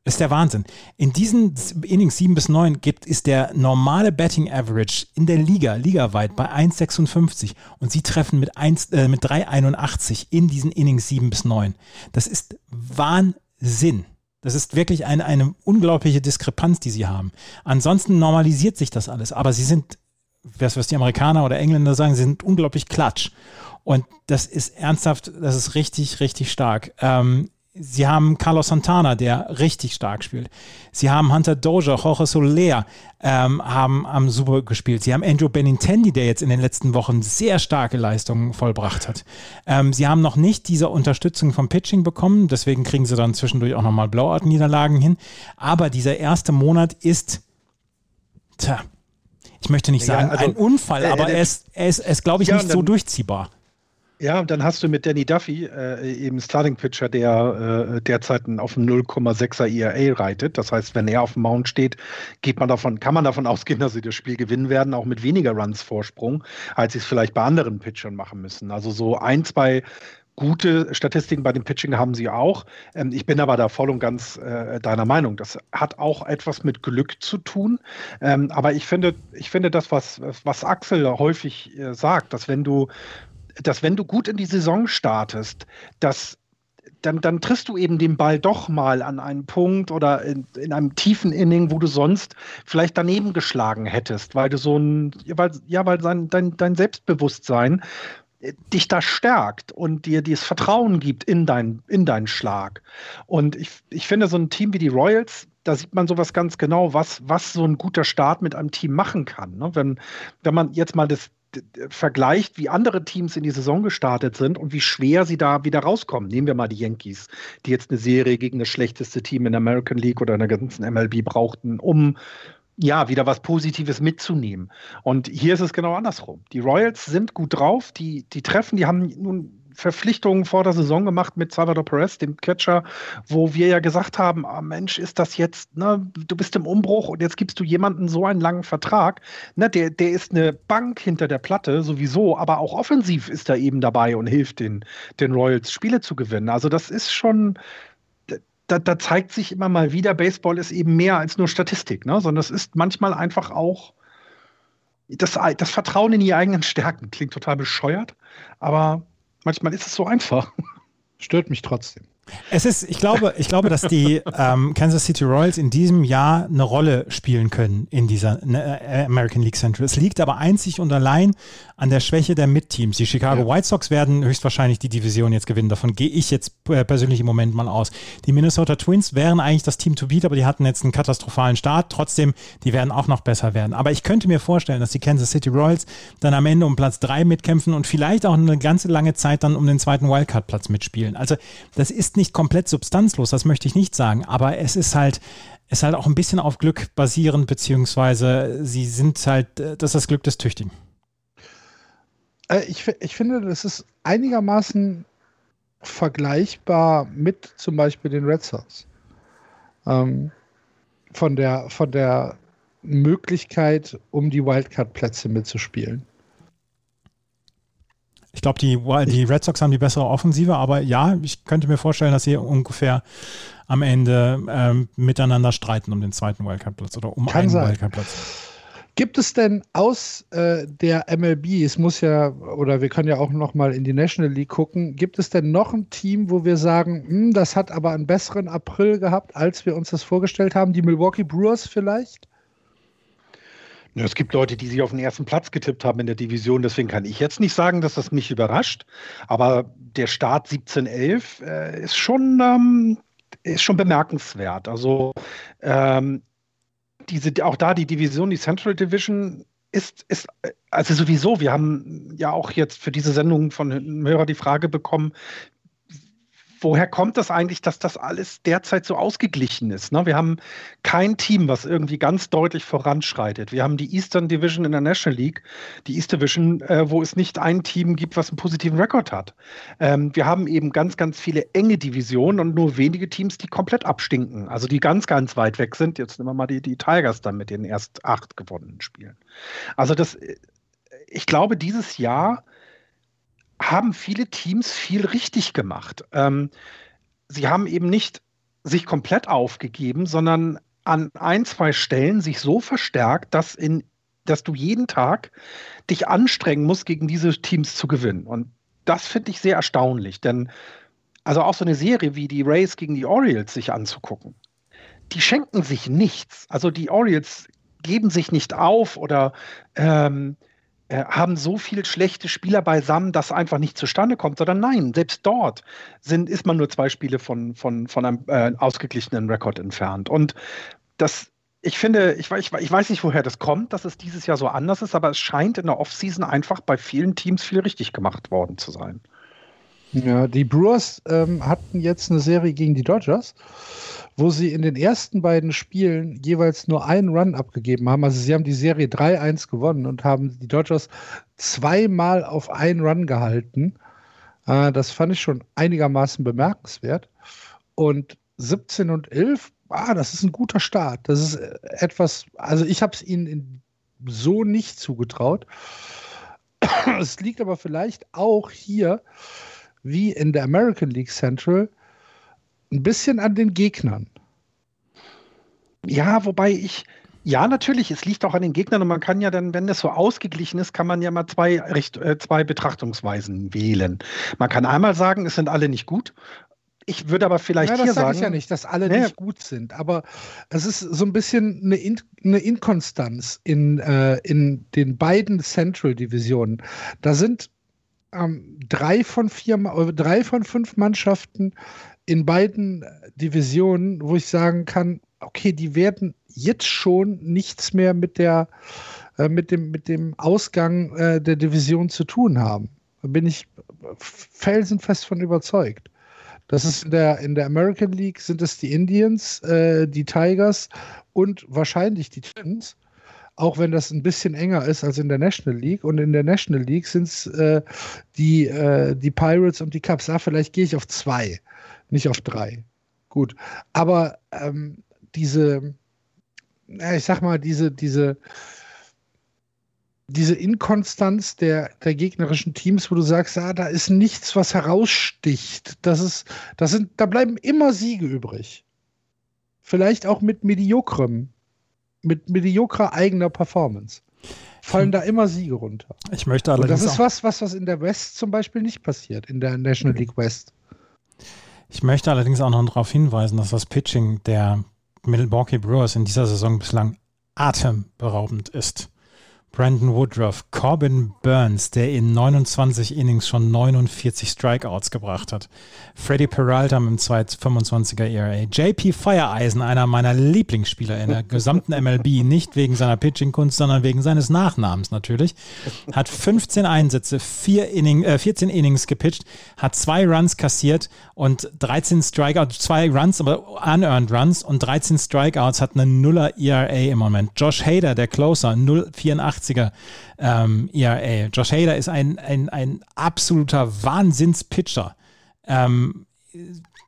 Das ist der Wahnsinn. In diesen Innings 7 bis 9 gibt, ist der normale Betting Average in der Liga, ligaweit, bei 1,56 und sie treffen mit, 1, äh, mit 3,81 in diesen Innings 7 bis 9. Das ist Wahnsinn. Das ist wirklich eine, eine unglaubliche Diskrepanz, die sie haben. Ansonsten normalisiert sich das alles, aber sie sind, was, was die Amerikaner oder Engländer sagen, sie sind unglaublich klatsch. Und das ist ernsthaft, das ist richtig, richtig stark. Ähm, Sie haben Carlos Santana, der richtig stark spielt. Sie haben Hunter Dozier, Jorge Soler ähm, haben, haben super gespielt. Sie haben Andrew Benintendi, der jetzt in den letzten Wochen sehr starke Leistungen vollbracht hat. Ähm, sie haben noch nicht diese Unterstützung vom Pitching bekommen, deswegen kriegen sie dann zwischendurch auch nochmal Blowout-Niederlagen hin. Aber dieser erste Monat ist, tja, ich möchte nicht Ja, sagen, also, ein Unfall, äh, aber äh, er ist, er ist, er ist glaube ich, ja, nicht so durchziehbar. Ja, und dann hast du mit Danny Duffy äh, eben Starting Pitcher, der äh, derzeit auf dem 0,6er ERA reitet. Das heißt, wenn er auf dem Mount steht, geht man davon, kann man davon [LAUGHS] ausgehen, dass sie das Spiel gewinnen werden, auch mit weniger Runs Vorsprung, als sie es vielleicht bei anderen Pitchern machen müssen. Also so ein, zwei gute Statistiken bei dem Pitching haben sie auch. Ähm, ich bin aber da voll und ganz äh, deiner Meinung. Das hat auch etwas mit Glück zu tun. Ähm, aber ich finde, ich finde das, was, was Axel häufig äh, sagt, dass wenn du dass wenn du gut in die Saison startest, dass dann, dann triffst du eben den Ball doch mal an einen Punkt oder in, in, einem tiefen Inning, wo du sonst vielleicht daneben geschlagen hättest, weil du so ein, weil, ja, weil sein, dein, dein Selbstbewusstsein äh, dich da stärkt und dir dieses Vertrauen gibt in, dein, in deinen Schlag. Und ich, ich finde, so ein Team wie die Royals, da sieht man sowas ganz genau, was, was so ein guter Start mit einem Team machen kann. Ne? Wenn, wenn man jetzt mal das, vergleicht, wie andere Teams in die Saison gestartet sind und wie schwer sie da wieder rauskommen. Nehmen wir mal die Yankees, die jetzt eine Serie gegen das schlechteste Team in der American League oder in der ganzen MLB brauchten, um ja, wieder was Positives mitzunehmen. Und hier ist es genau andersrum. Die Royals sind gut drauf, die, die treffen, die haben nun Verpflichtungen vor der Saison gemacht mit Salvador Perez, dem Catcher, wo wir ja gesagt haben, ah, Mensch, ist das jetzt, ne, du bist im Umbruch und jetzt gibst du jemanden so einen langen Vertrag. Ne, der, der ist eine Bank hinter der Platte sowieso, aber auch offensiv ist er eben dabei und hilft den, den Royals Spiele zu gewinnen. Also das ist schon, da, da, zeigt sich immer mal wieder, Baseball ist eben mehr als nur Statistik, ne? sondern es ist manchmal einfach auch das, das Vertrauen in die eigenen Stärken. Klingt total bescheuert, aber Manchmal ist es so einfach. Stört mich trotzdem. Es ist, ich glaube, ich glaube, dass die [LAUGHS] ähm, Kansas City Royals in diesem Jahr eine Rolle spielen können in dieser ne, äh, American League Central. Es liegt aber einzig und allein an der Schwäche der Mid-Teams. Die Chicago ja. White Sox werden höchstwahrscheinlich die Division jetzt gewinnen. Davon gehe ich jetzt äh, persönlich im Moment mal aus. Die Minnesota Twins wären eigentlich das Team to beat, aber die hatten jetzt einen katastrophalen Start. Trotzdem, die werden auch noch besser werden. Aber ich könnte mir vorstellen, dass die Kansas City Royals dann am Ende um Platz 3 mitkämpfen und vielleicht auch eine ganze lange Zeit dann um den zweiten Wildcard-Platz mitspielen. Also das ist nicht komplett substanzlos, das möchte ich nicht sagen, aber es ist halt, ist halt auch ein bisschen auf Glück basierend, beziehungsweise sie sind halt, äh, das ist das Glück des Tüchtigen. Äh, ich, ich finde, das ist einigermaßen vergleichbar mit zum Beispiel den Red Sox. Ähm, von, der, von der Möglichkeit, um die Wildcard-Plätze mitzuspielen. Ich glaube, die, die Red Sox haben die bessere Offensive, aber ja, ich könnte mir vorstellen, dass sie ungefähr am Ende ähm, miteinander streiten um den zweiten Wildcard-Platz oder um Kann einen Wildcard-Platz. Gibt es denn aus äh, der MLB, es muss ja, oder wir können ja auch noch mal in die National League gucken, gibt es denn noch ein Team, wo wir sagen, hm, das hat aber einen besseren April gehabt, als wir uns das vorgestellt haben? Die Milwaukee Brewers vielleicht? Es gibt Leute, die sich auf den ersten Platz getippt haben in der Division. Deswegen kann ich jetzt nicht sagen, dass das mich überrascht. Aber der Start 17-11 äh, ist, schon, ähm, ist schon bemerkenswert. Also ähm, diese, auch da die Division, die Central Division ist, ist, also sowieso, wir haben ja auch jetzt für diese Sendung von einem Hörer die Frage bekommen, woher kommt das eigentlich, dass das alles derzeit so ausgeglichen ist? Ne? Wir haben kein Team, was irgendwie ganz deutlich voranschreitet. Wir haben die Eastern Division in der National League, die East Division, äh, wo es nicht ein Team gibt, was einen positiven Rekord hat. Ähm, wir haben eben ganz, ganz viele enge Divisionen und nur wenige Teams, die komplett abstinken, also die ganz, ganz weit weg sind. Jetzt nehmen wir mal die, die Tigers dann mit den erst acht gewonnenen Spielen. Also das, äh, ich glaube, dieses Jahr haben viele Teams viel richtig gemacht. Ähm, sie haben eben nicht sich komplett aufgegeben, sondern an ein, zwei Stellen sich so verstärkt, dass, in, dass du jeden Tag dich anstrengen musst, gegen diese Teams zu gewinnen. Und das finde ich sehr erstaunlich, denn also auch so eine Serie wie die Rays gegen die Orioles sich anzugucken, die schenken sich nichts. Also die Orioles geben sich nicht auf oder ähm, äh, haben so viele schlechte Spieler beisammen, dass einfach nicht zustande kommt, sondern nein, selbst dort sind, ist man nur zwei Spiele von, von, von einem äh, ausgeglichenen Rekord entfernt. Und das, ich finde, ich, ich, ich weiß nicht, woher das kommt, dass es dieses Jahr so anders ist, aber es scheint in der Offseason einfach bei vielen Teams viel richtig gemacht worden zu sein. Ja, die Brewers ähm, hatten jetzt eine Serie gegen die Dodgers wo sie in den ersten beiden Spielen jeweils nur einen Run abgegeben haben. Also sie haben die Serie 3-1 gewonnen und haben die Dodgers zweimal auf einen Run gehalten. Äh, das fand ich schon einigermaßen bemerkenswert. Und 17 und 11, ah, das ist ein guter Start. Das ist äh, etwas, also ich habe es ihnen so nicht zugetraut. [CLEARS THROAT] es liegt aber vielleicht auch hier, wie in der American League Central, ein bisschen an den Gegnern. Ja, wobei ich, ja, natürlich, es liegt auch an den Gegnern und man kann ja dann, wenn das so ausgeglichen ist, kann man ja mal zwei, äh, zwei Betrachtungsweisen wählen. Man kann einmal sagen, es sind alle nicht gut. Ich würde aber vielleicht ja, das hier sag sagen. ich ja nicht, dass alle nee. nicht gut sind, aber es ist so ein bisschen eine, In eine Inkonstanz in, äh, in den beiden Central-Divisionen. Da sind ähm, drei von vier, drei von fünf Mannschaften in beiden Divisionen, wo ich sagen kann, okay, die werden jetzt schon nichts mehr mit der äh, mit dem mit dem Ausgang äh, der Division zu tun haben. Da bin ich felsenfest von überzeugt. Das ist in der in der American League sind es die Indians, äh, die Tigers und wahrscheinlich die Twins. Auch wenn das ein bisschen enger ist als in der National League. Und in der National League sind es äh, die, äh, die Pirates und die Cubs. Ah, vielleicht gehe ich auf zwei, nicht auf drei. Gut. Aber ähm, diese, ja, ich sag mal, diese, diese, diese Inkonstanz der, der gegnerischen Teams, wo du sagst, ah, da ist nichts, was heraussticht. Das ist, das sind, da bleiben immer Siege übrig. Vielleicht auch mit mediokrem, mit mediokrer eigener Performance. Fallen hm. da immer Siege runter. Ich möchte allerdings. Und das ist was, was, was in der West zum Beispiel nicht passiert, in der National League West. Ich möchte allerdings auch noch darauf hinweisen, dass das Pitching der Milwaukee Brewers in dieser Saison bislang atemberaubend ist. Brandon Woodruff, Corbin Burns, der in 29 Innings schon 49 Strikeouts gebracht hat. Freddy Peralta mit dem 225er ERA. JP Fireeisen, einer meiner Lieblingsspieler in der [LAUGHS] gesamten MLB, nicht wegen seiner Pitching-Kunst, sondern wegen seines Nachnamens natürlich, hat 15 Einsätze, vier Inning, äh, 14 Innings gepitcht, hat zwei Runs kassiert und 13 Strikeouts, zwei Runs, aber unearned Runs und 13 Strikeouts, hat eine Nuller ERA im Moment. Josh Hader, der Closer, 0,84 80er ähm, ERA. Josh Hader ist ein, ein, ein absoluter Wahnsinnspitcher. Ähm,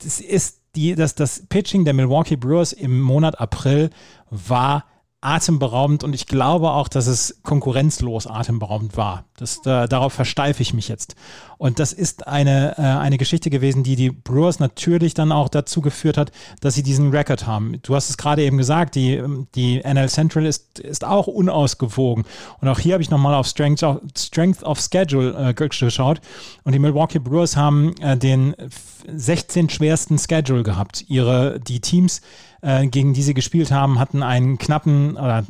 das ist die, das, das Pitching der Milwaukee Brewers im Monat April war atemberaubend und ich glaube auch, dass es konkurrenzlos atemberaubend war. Das, äh, darauf versteife ich mich jetzt. Und das ist eine, äh, eine Geschichte gewesen, die die Brewers natürlich dann auch dazu geführt hat, dass sie diesen Rekord haben. Du hast es gerade eben gesagt, die, die NL Central ist, ist auch unausgewogen. Und auch hier habe ich nochmal auf Strength of, Strength of Schedule äh, geschaut. Und die Milwaukee Brewers haben äh, den 16 schwersten Schedule gehabt. Ihre, die Teams, äh, gegen die sie gespielt haben, hatten einen knappen oder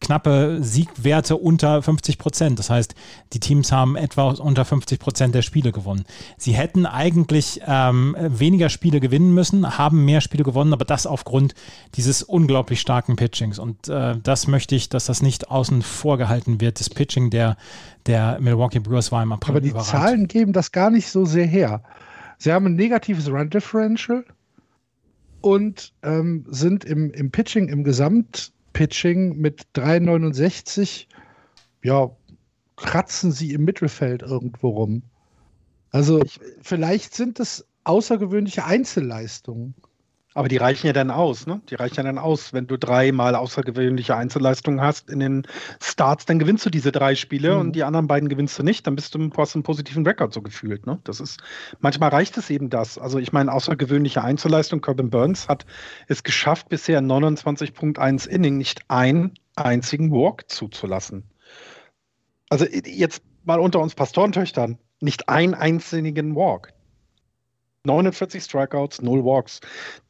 knappe Siegwerte unter 50 Prozent. Das heißt, die Teams haben etwa unter 50 Prozent der Spiele gewonnen. Sie hätten eigentlich ähm, weniger Spiele gewinnen müssen, haben mehr Spiele gewonnen, aber das aufgrund dieses unglaublich starken Pitchings. Und äh, das möchte ich, dass das nicht außen vor gehalten wird. Das Pitching der, der Milwaukee Brewers war im April. Aber die überragend. Zahlen geben das gar nicht so sehr her. Sie haben ein negatives Run Differential und ähm, sind im, im Pitching, im Gesamtpitching mit 3,69, ja, kratzen sie im Mittelfeld irgendwo rum. Also vielleicht sind es außergewöhnliche Einzelleistungen. Aber die reichen ja dann aus, ne? Die reichen ja dann aus. Wenn du dreimal außergewöhnliche Einzelleistungen hast in den Starts, dann gewinnst du diese drei Spiele mhm. und die anderen beiden gewinnst du nicht, dann bist du hast einen positiven Rekord so gefühlt, ne? Das ist, manchmal reicht es eben das. Also ich meine, außergewöhnliche Einzelleistung, Corbin Burns hat es geschafft, bisher 29.1 Inning nicht einen einzigen Walk zuzulassen. Also jetzt mal unter uns Pastorentöchtern, nicht einen einzigen Walk. 49 Strikeouts, 0 Walks.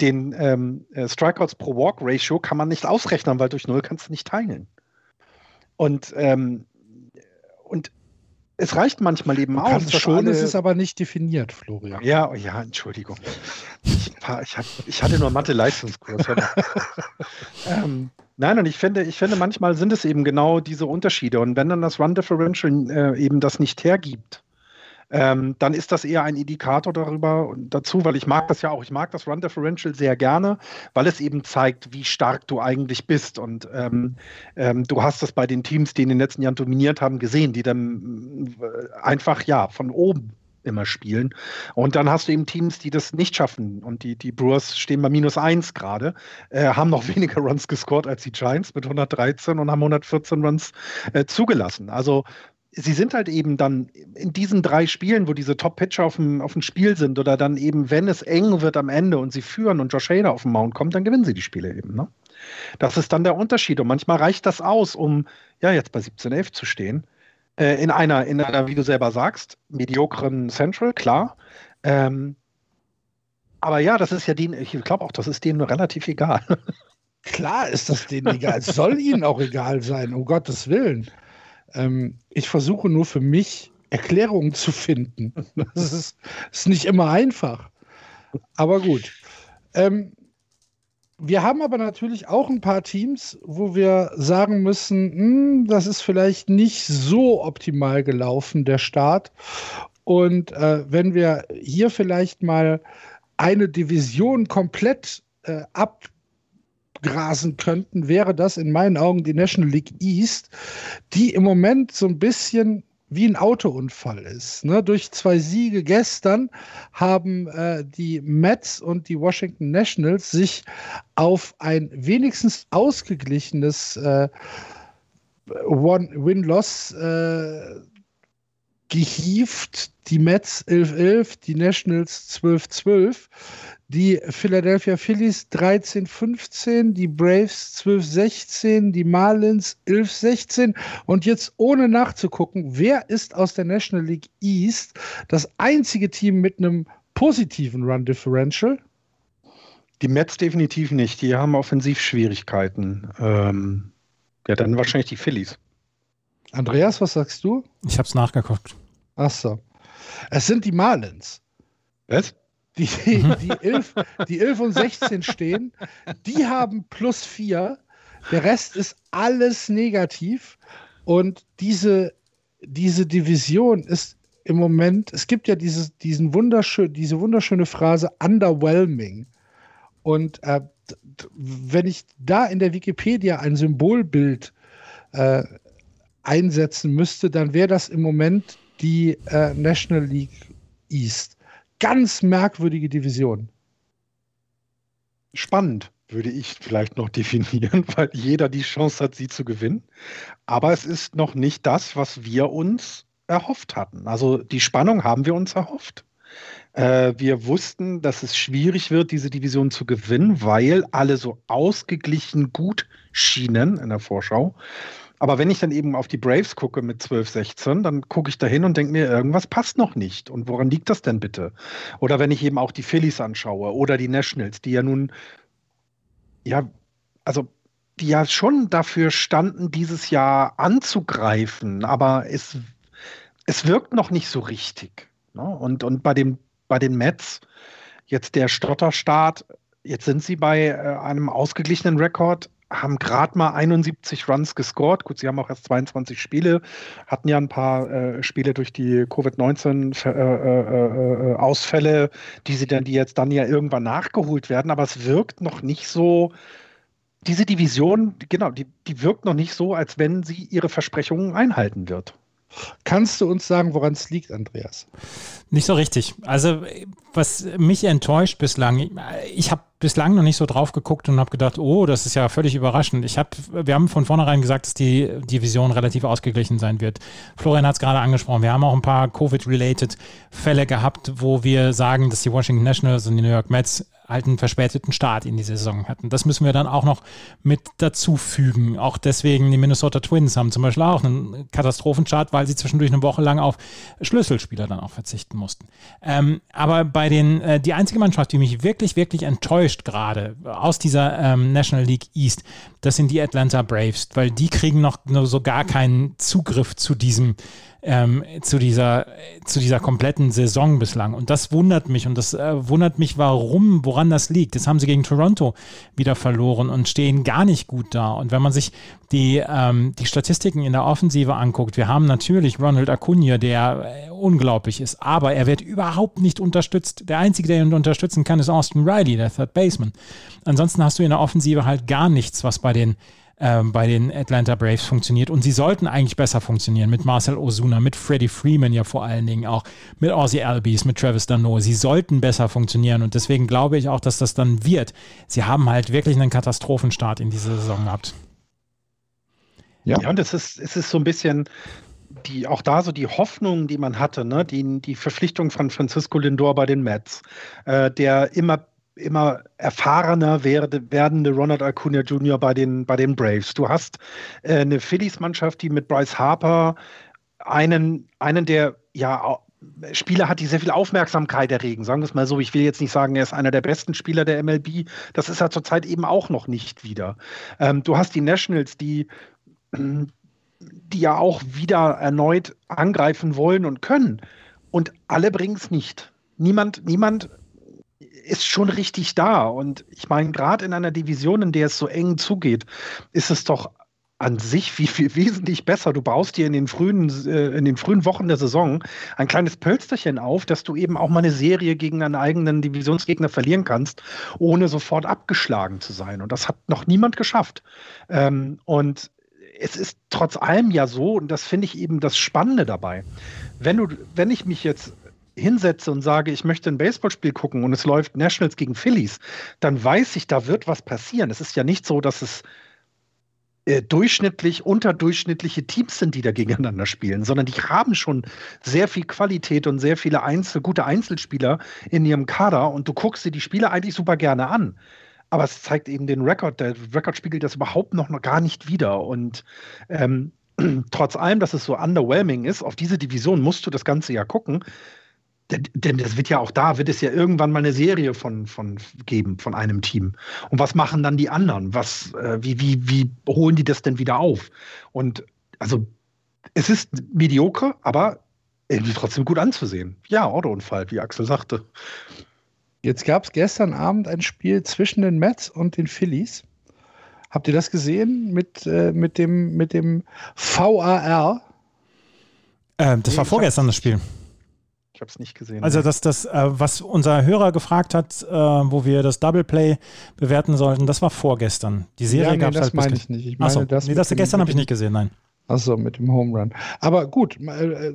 Den ähm, äh, Strikeouts pro Walk Ratio kann man nicht ausrechnen, weil durch 0 kannst du nicht teilen. Und, ähm, und es reicht manchmal eben du aus. Schon alle... ist es aber nicht definiert, Florian. Ja, oh ja, Entschuldigung. Ich, ich, hab, ich hatte nur Mathe-Leistungskurs. [LAUGHS] ähm, nein, und ich finde, ich finde, manchmal sind es eben genau diese Unterschiede. Und wenn dann das Run Differential äh, eben das nicht hergibt, ähm, dann ist das eher ein Indikator darüber dazu, weil ich mag das ja auch. Ich mag das Run Differential sehr gerne, weil es eben zeigt, wie stark du eigentlich bist. Und ähm, ähm, du hast das bei den Teams, die in den letzten Jahren dominiert haben, gesehen, die dann äh, einfach ja von oben immer spielen. Und dann hast du eben Teams, die das nicht schaffen. Und die, die Brewers stehen bei minus eins gerade, äh, haben noch [LAUGHS] weniger Runs gescored als die Giants mit 113 und haben 114 Runs äh, zugelassen. Also sie sind halt eben dann in diesen drei Spielen, wo diese Top-Pitcher auf dem, auf dem Spiel sind oder dann eben, wenn es eng wird am Ende und sie führen und Josh Hader auf den Mount kommt, dann gewinnen sie die Spiele eben. Ne? Das ist dann der Unterschied. Und manchmal reicht das aus, um ja jetzt bei 17-11 zu stehen. Äh, in einer, in einer, wie du selber sagst, mediokren Central, klar. Ähm, aber ja, das ist ja denen, ich glaube auch, das ist denen relativ egal. Klar ist das denen egal. Es soll ihnen auch egal sein, um Gottes Willen. Ähm, ich versuche nur für mich Erklärungen zu finden. [LAUGHS] Das ist, ist nicht immer einfach. Aber gut. Ähm, wir haben aber natürlich auch ein paar Teams, wo wir sagen müssen, hm, das ist vielleicht nicht so optimal gelaufen, der Start. Und äh, wenn wir hier vielleicht mal eine Division komplett äh, abgrasen könnten, wäre das in meinen Augen die National League East, die im Moment so ein bisschen wie ein Autounfall ist. Ne? Durch zwei Siege gestern haben äh, die Mets und die Washington Nationals sich auf ein wenigstens ausgeglichenes äh, Win-Loss äh, gehievt. Die Mets 11-11, die Nationals 12-12 die Philadelphia Phillies 13-15, die Braves 12-16, die Marlins 11-16 und jetzt ohne nachzugucken, wer ist aus der National League East das einzige Team mit einem positiven Run Differential? Die Mets definitiv nicht, die haben Offensivschwierigkeiten. Ähm, ja, dann wahrscheinlich die Phillies. Andreas, was sagst du? Ich habe es nachgeguckt. Ach so. Es sind die Marlins. Was? die, die, 11, die 11 und 16 stehen, die haben plus 4. Der Rest ist alles negativ. Und diese, diese Division ist im Moment, es gibt ja dieses, diesen wunderschön, diese wunderschöne Phrase underwhelming. Und äh, wenn ich da in der Wikipedia ein Symbolbild äh, einsetzen müsste, dann wäre das im Moment die äh, National League East ganz merkwürdige Division. Spannend würde ich vielleicht noch [LAUGHS] definieren, weil jeder die Chance hat, sie zu gewinnen. Aber es ist noch nicht das, was wir uns erhofft hatten. Also die Spannung haben wir uns erhofft. Äh, wir wussten, dass es schwierig wird, diese Division zu gewinnen, weil alle so ausgeglichen gut schienen in der Vorschau. Aber wenn ich dann eben auf die Braves gucke mit 12, 16, dann gucke ich da hin und denke mir, irgendwas passt noch nicht. Und woran liegt das denn bitte? Oder wenn ich eben auch die Phillies anschaue oder die Nationals, die ja nun, ja, also die ja schon dafür standen, dieses Jahr anzugreifen, aber es, es wirkt noch nicht so richtig. Ne? Und, und bei, dem, bei den Mets, jetzt der Stotterstart, jetzt sind sie bei äh, einem ausgeglichenen Rekord, haben gerade mal 71 Runs gescored. Gut, sie haben auch erst 22 Spiele, hatten ja ein paar äh, Spiele durch die Covid-19-Ausfälle, äh, äh, äh, die sie dann, die jetzt dann ja irgendwann nachgeholt werden, aber es wirkt noch nicht so. Diese Division, genau, die, die wirkt noch nicht so, als wenn sie ihre Versprechungen einhalten wird. Kannst du uns sagen, woran es liegt, Andreas? Nicht so richtig. Also, was mich enttäuscht bislang, ich habe bislang noch nicht so drauf geguckt und habe gedacht, oh, das ist ja völlig überraschend. Ich hab, wir haben von vornherein gesagt, dass die Division relativ ausgeglichen sein wird. Florian hat es gerade angesprochen. Wir haben auch ein paar Covid-related Fälle gehabt, wo wir sagen, dass die Washington Nationals und die New York Mets halt einen verspäteten Start in die Saison hatten. Das müssen wir dann auch noch mit dazu fügen. Auch deswegen, die Minnesota Twins haben zum Beispiel auch einen Katastrophenstart, weil sie zwischendurch eine Woche lang auf Schlüsselspieler dann auch verzichten mussten. Ähm, aber bei den, äh, die einzige Mannschaft, die mich wirklich, wirklich enttäuscht gerade aus dieser ähm, National League East, das sind die Atlanta Braves, weil die kriegen noch, so gar keinen Zugriff zu diesem ähm, zu, dieser, zu dieser kompletten Saison bislang. Und das wundert mich und das äh, wundert mich, warum, woran das liegt. Jetzt haben sie gegen Toronto wieder verloren und stehen gar nicht gut da. Und wenn man sich die, ähm, die Statistiken in der Offensive anguckt, wir haben natürlich Ronald Acuna, der äh, unglaublich ist, aber er wird überhaupt nicht unterstützt. Der Einzige, der ihn unterstützen kann, ist Austin Riley, der Third Baseman. Ansonsten hast du in der Offensive halt gar nichts, was bei den äh, bei den Atlanta Braves funktioniert. Und sie sollten eigentlich besser funktionieren mit Marcel Osuna, mit Freddie Freeman ja vor allen Dingen auch, mit Ozzy Albies, mit Travis Dano. Sie sollten besser funktionieren und deswegen glaube ich auch, dass das dann wird. Sie haben halt wirklich einen Katastrophenstart in diese Saison gehabt. Ja. ja, und es ist, es ist so ein bisschen die, auch da so die Hoffnung, die man hatte, ne? die, die Verpflichtung von Francisco Lindor bei den Mets, äh, der immer immer erfahrener werde, werdende Ronald Acuna Jr. bei den, bei den Braves. Du hast äh, eine Phillies-Mannschaft, die mit Bryce Harper einen, einen der ja, Spieler hat, die sehr viel Aufmerksamkeit erregen. Sagen wir es mal so. Ich will jetzt nicht sagen, er ist einer der besten Spieler der MLB. Das ist er zurzeit eben auch noch nicht wieder. Ähm, du hast die Nationals, die die ja auch wieder erneut angreifen wollen und können. Und alle bringen es nicht. Niemand, niemand ist schon richtig da. Und ich meine, gerade in einer Division, in der es so eng zugeht, ist es doch an sich wie viel wesentlich besser. Du baust dir in den frühen, äh, in den frühen Wochen der Saison ein kleines Pölsterchen auf, dass du eben auch mal eine Serie gegen einen eigenen Divisionsgegner verlieren kannst, ohne sofort abgeschlagen zu sein. Und das hat noch niemand geschafft. Ähm, und es ist trotz allem ja so, und das finde ich eben das Spannende dabei, wenn du, wenn ich mich jetzt hinsetze und sage, ich möchte ein Baseballspiel gucken und es läuft Nationals gegen Phillies, dann weiß ich, da wird was passieren. Es ist ja nicht so, dass es äh, durchschnittlich, unterdurchschnittliche Teams sind, die da gegeneinander spielen, sondern die haben schon sehr viel Qualität und sehr viele Einzel gute Einzelspieler in ihrem Kader und du guckst dir die Spieler eigentlich super gerne an aber es zeigt eben den Rekord. Der Rekord spiegelt das überhaupt noch, noch gar nicht wieder. Und ähm, [CLEARS THROAT] trotz allem, dass es so underwhelming ist, auf diese Division musst du das ganze ja gucken. Denn, denn das wird ja auch da, wird es ja irgendwann mal eine Serie von, von geben, von einem Team. Und was machen dann die anderen? Was, äh, wie, wie, wie holen die das denn wieder auf? Und also es ist mediocre, aber irgendwie trotzdem gut anzusehen. Ja, Autounfall, wie Axel sagte. Jetzt gab es gestern Abend ein Spiel zwischen den Mets und den Phillies. Habt ihr das gesehen mit, äh, mit, dem, mit dem VAR? Ähm, das nee, war vorgestern das Spiel. Ich habe es nicht gesehen. Also das, das äh, was unser Hörer gefragt hat, äh, wo wir das Double Play bewerten sollten, das war vorgestern. Die Serie ja, nee, gab es halt. Das meine ich nicht. Ich meine, Achso, das, nee, das gestern habe ich nicht gesehen, nein. Achso, mit dem Home Run. Aber gut, äh,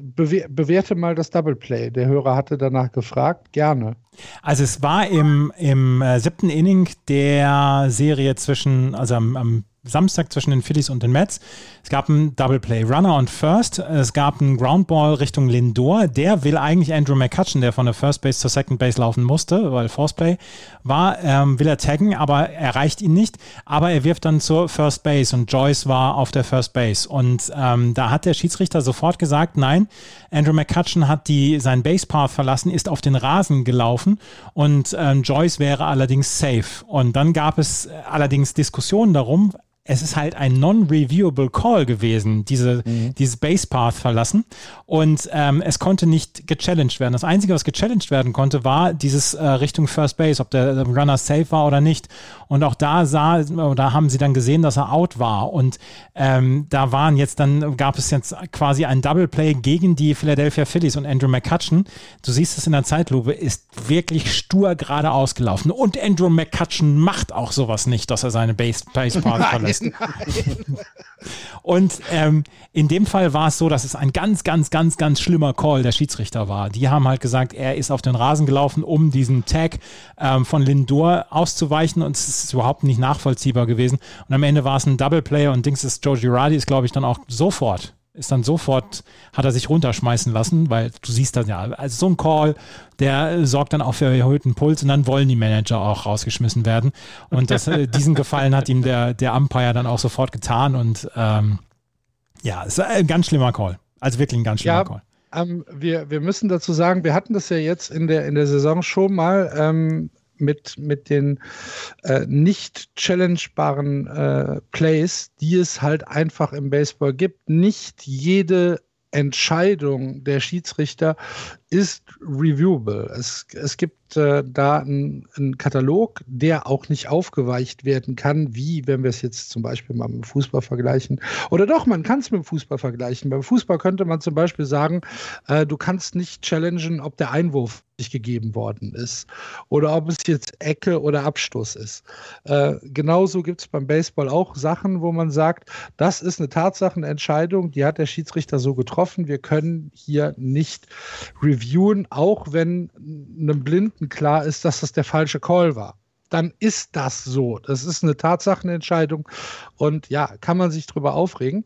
bewerte mal das Double Play. Der Hörer hatte danach gefragt. Gerne. Also es war im, im äh, siebten Inning der Serie zwischen, also am, am Samstag zwischen den Phillies und den Mets. Es gab ein Double Play, Runner und First. Es gab einen Groundball Richtung Lindor. Der will eigentlich Andrew McCutcheon, der von der First Base zur Second Base laufen musste, weil Force Play war, ähm, will er taggen, aber erreicht ihn nicht. Aber er wirft dann zur First Base und Joyce war auf der First Base. Und ähm, da hat der Schiedsrichter sofort gesagt, nein, Andrew McCutcheon hat die, seinen Base Path verlassen, ist auf den Rasen gelaufen und ähm, Joyce wäre allerdings safe. Und dann gab es allerdings Diskussionen darum, es ist halt ein non-reviewable Call gewesen, diese, mhm. dieses Base Path verlassen. Und ähm, es konnte nicht gechallenged werden. Das Einzige, was gechallenged werden konnte, war dieses äh, Richtung First Base, ob der, der Runner safe war oder nicht. Und auch da sah, da haben sie dann gesehen, dass er out war. Und ähm, da waren jetzt dann, gab es jetzt quasi ein Double Play gegen die Philadelphia Phillies und Andrew McCutcheon. Du siehst es in der Zeitlupe, ist wirklich stur gerade ausgelaufen. Und Andrew McCutcheon macht auch sowas nicht, dass er seine Base, Base Path [LAUGHS] verlässt. Nein. [LAUGHS] Und ähm, in dem Fall war es so, dass es ein ganz, ganz, ganz, ganz schlimmer Call der Schiedsrichter war. Die haben halt gesagt, er ist auf den Rasen gelaufen, um diesen Tag ähm, von Lindor auszuweichen und es ist überhaupt nicht nachvollziehbar gewesen. Und am Ende war es ein Double Play und Dings ist Joe Girardi ist, glaube ich, dann auch sofort ist dann sofort, hat er sich runterschmeißen lassen, weil du siehst dann ja, also so ein Call, der sorgt dann auch für erhöhten Puls und dann wollen die Manager auch rausgeschmissen werden. Und das, äh, [LAUGHS] diesen Gefallen hat ihm der, der Umpire dann auch sofort getan und ähm, ja, es ist ein ganz schlimmer Call. Also wirklich ein ganz schlimmer ja, Call. Ähm, wir, wir müssen dazu sagen, wir hatten das ja jetzt in der, in der Saison schon mal. Ähm, mit, mit den äh, nicht challengebaren äh, Plays, die es halt einfach im Baseball gibt. Nicht jede Entscheidung der Schiedsrichter ist reviewable. Es, es gibt gibt äh, da einen Katalog, der auch nicht aufgeweicht werden kann, wie wenn wir es jetzt zum Beispiel mal mit dem Fußball vergleichen. Oder doch, man kann es mit dem Fußball vergleichen. Beim Fußball könnte man zum Beispiel sagen, äh, du kannst nicht challengen, ob der Einwurf gegeben worden ist oder ob es jetzt Ecke oder Abstoß ist. Äh, genauso gibt es beim Baseball auch Sachen, wo man sagt, das ist eine Tatsachenentscheidung, die hat der Schiedsrichter so getroffen. Wir können hier nicht reviewen, auch wenn einem Blinden klar ist, dass das der falsche Call war dann ist das so. Das ist eine Tatsachenentscheidung und ja, kann man sich drüber aufregen.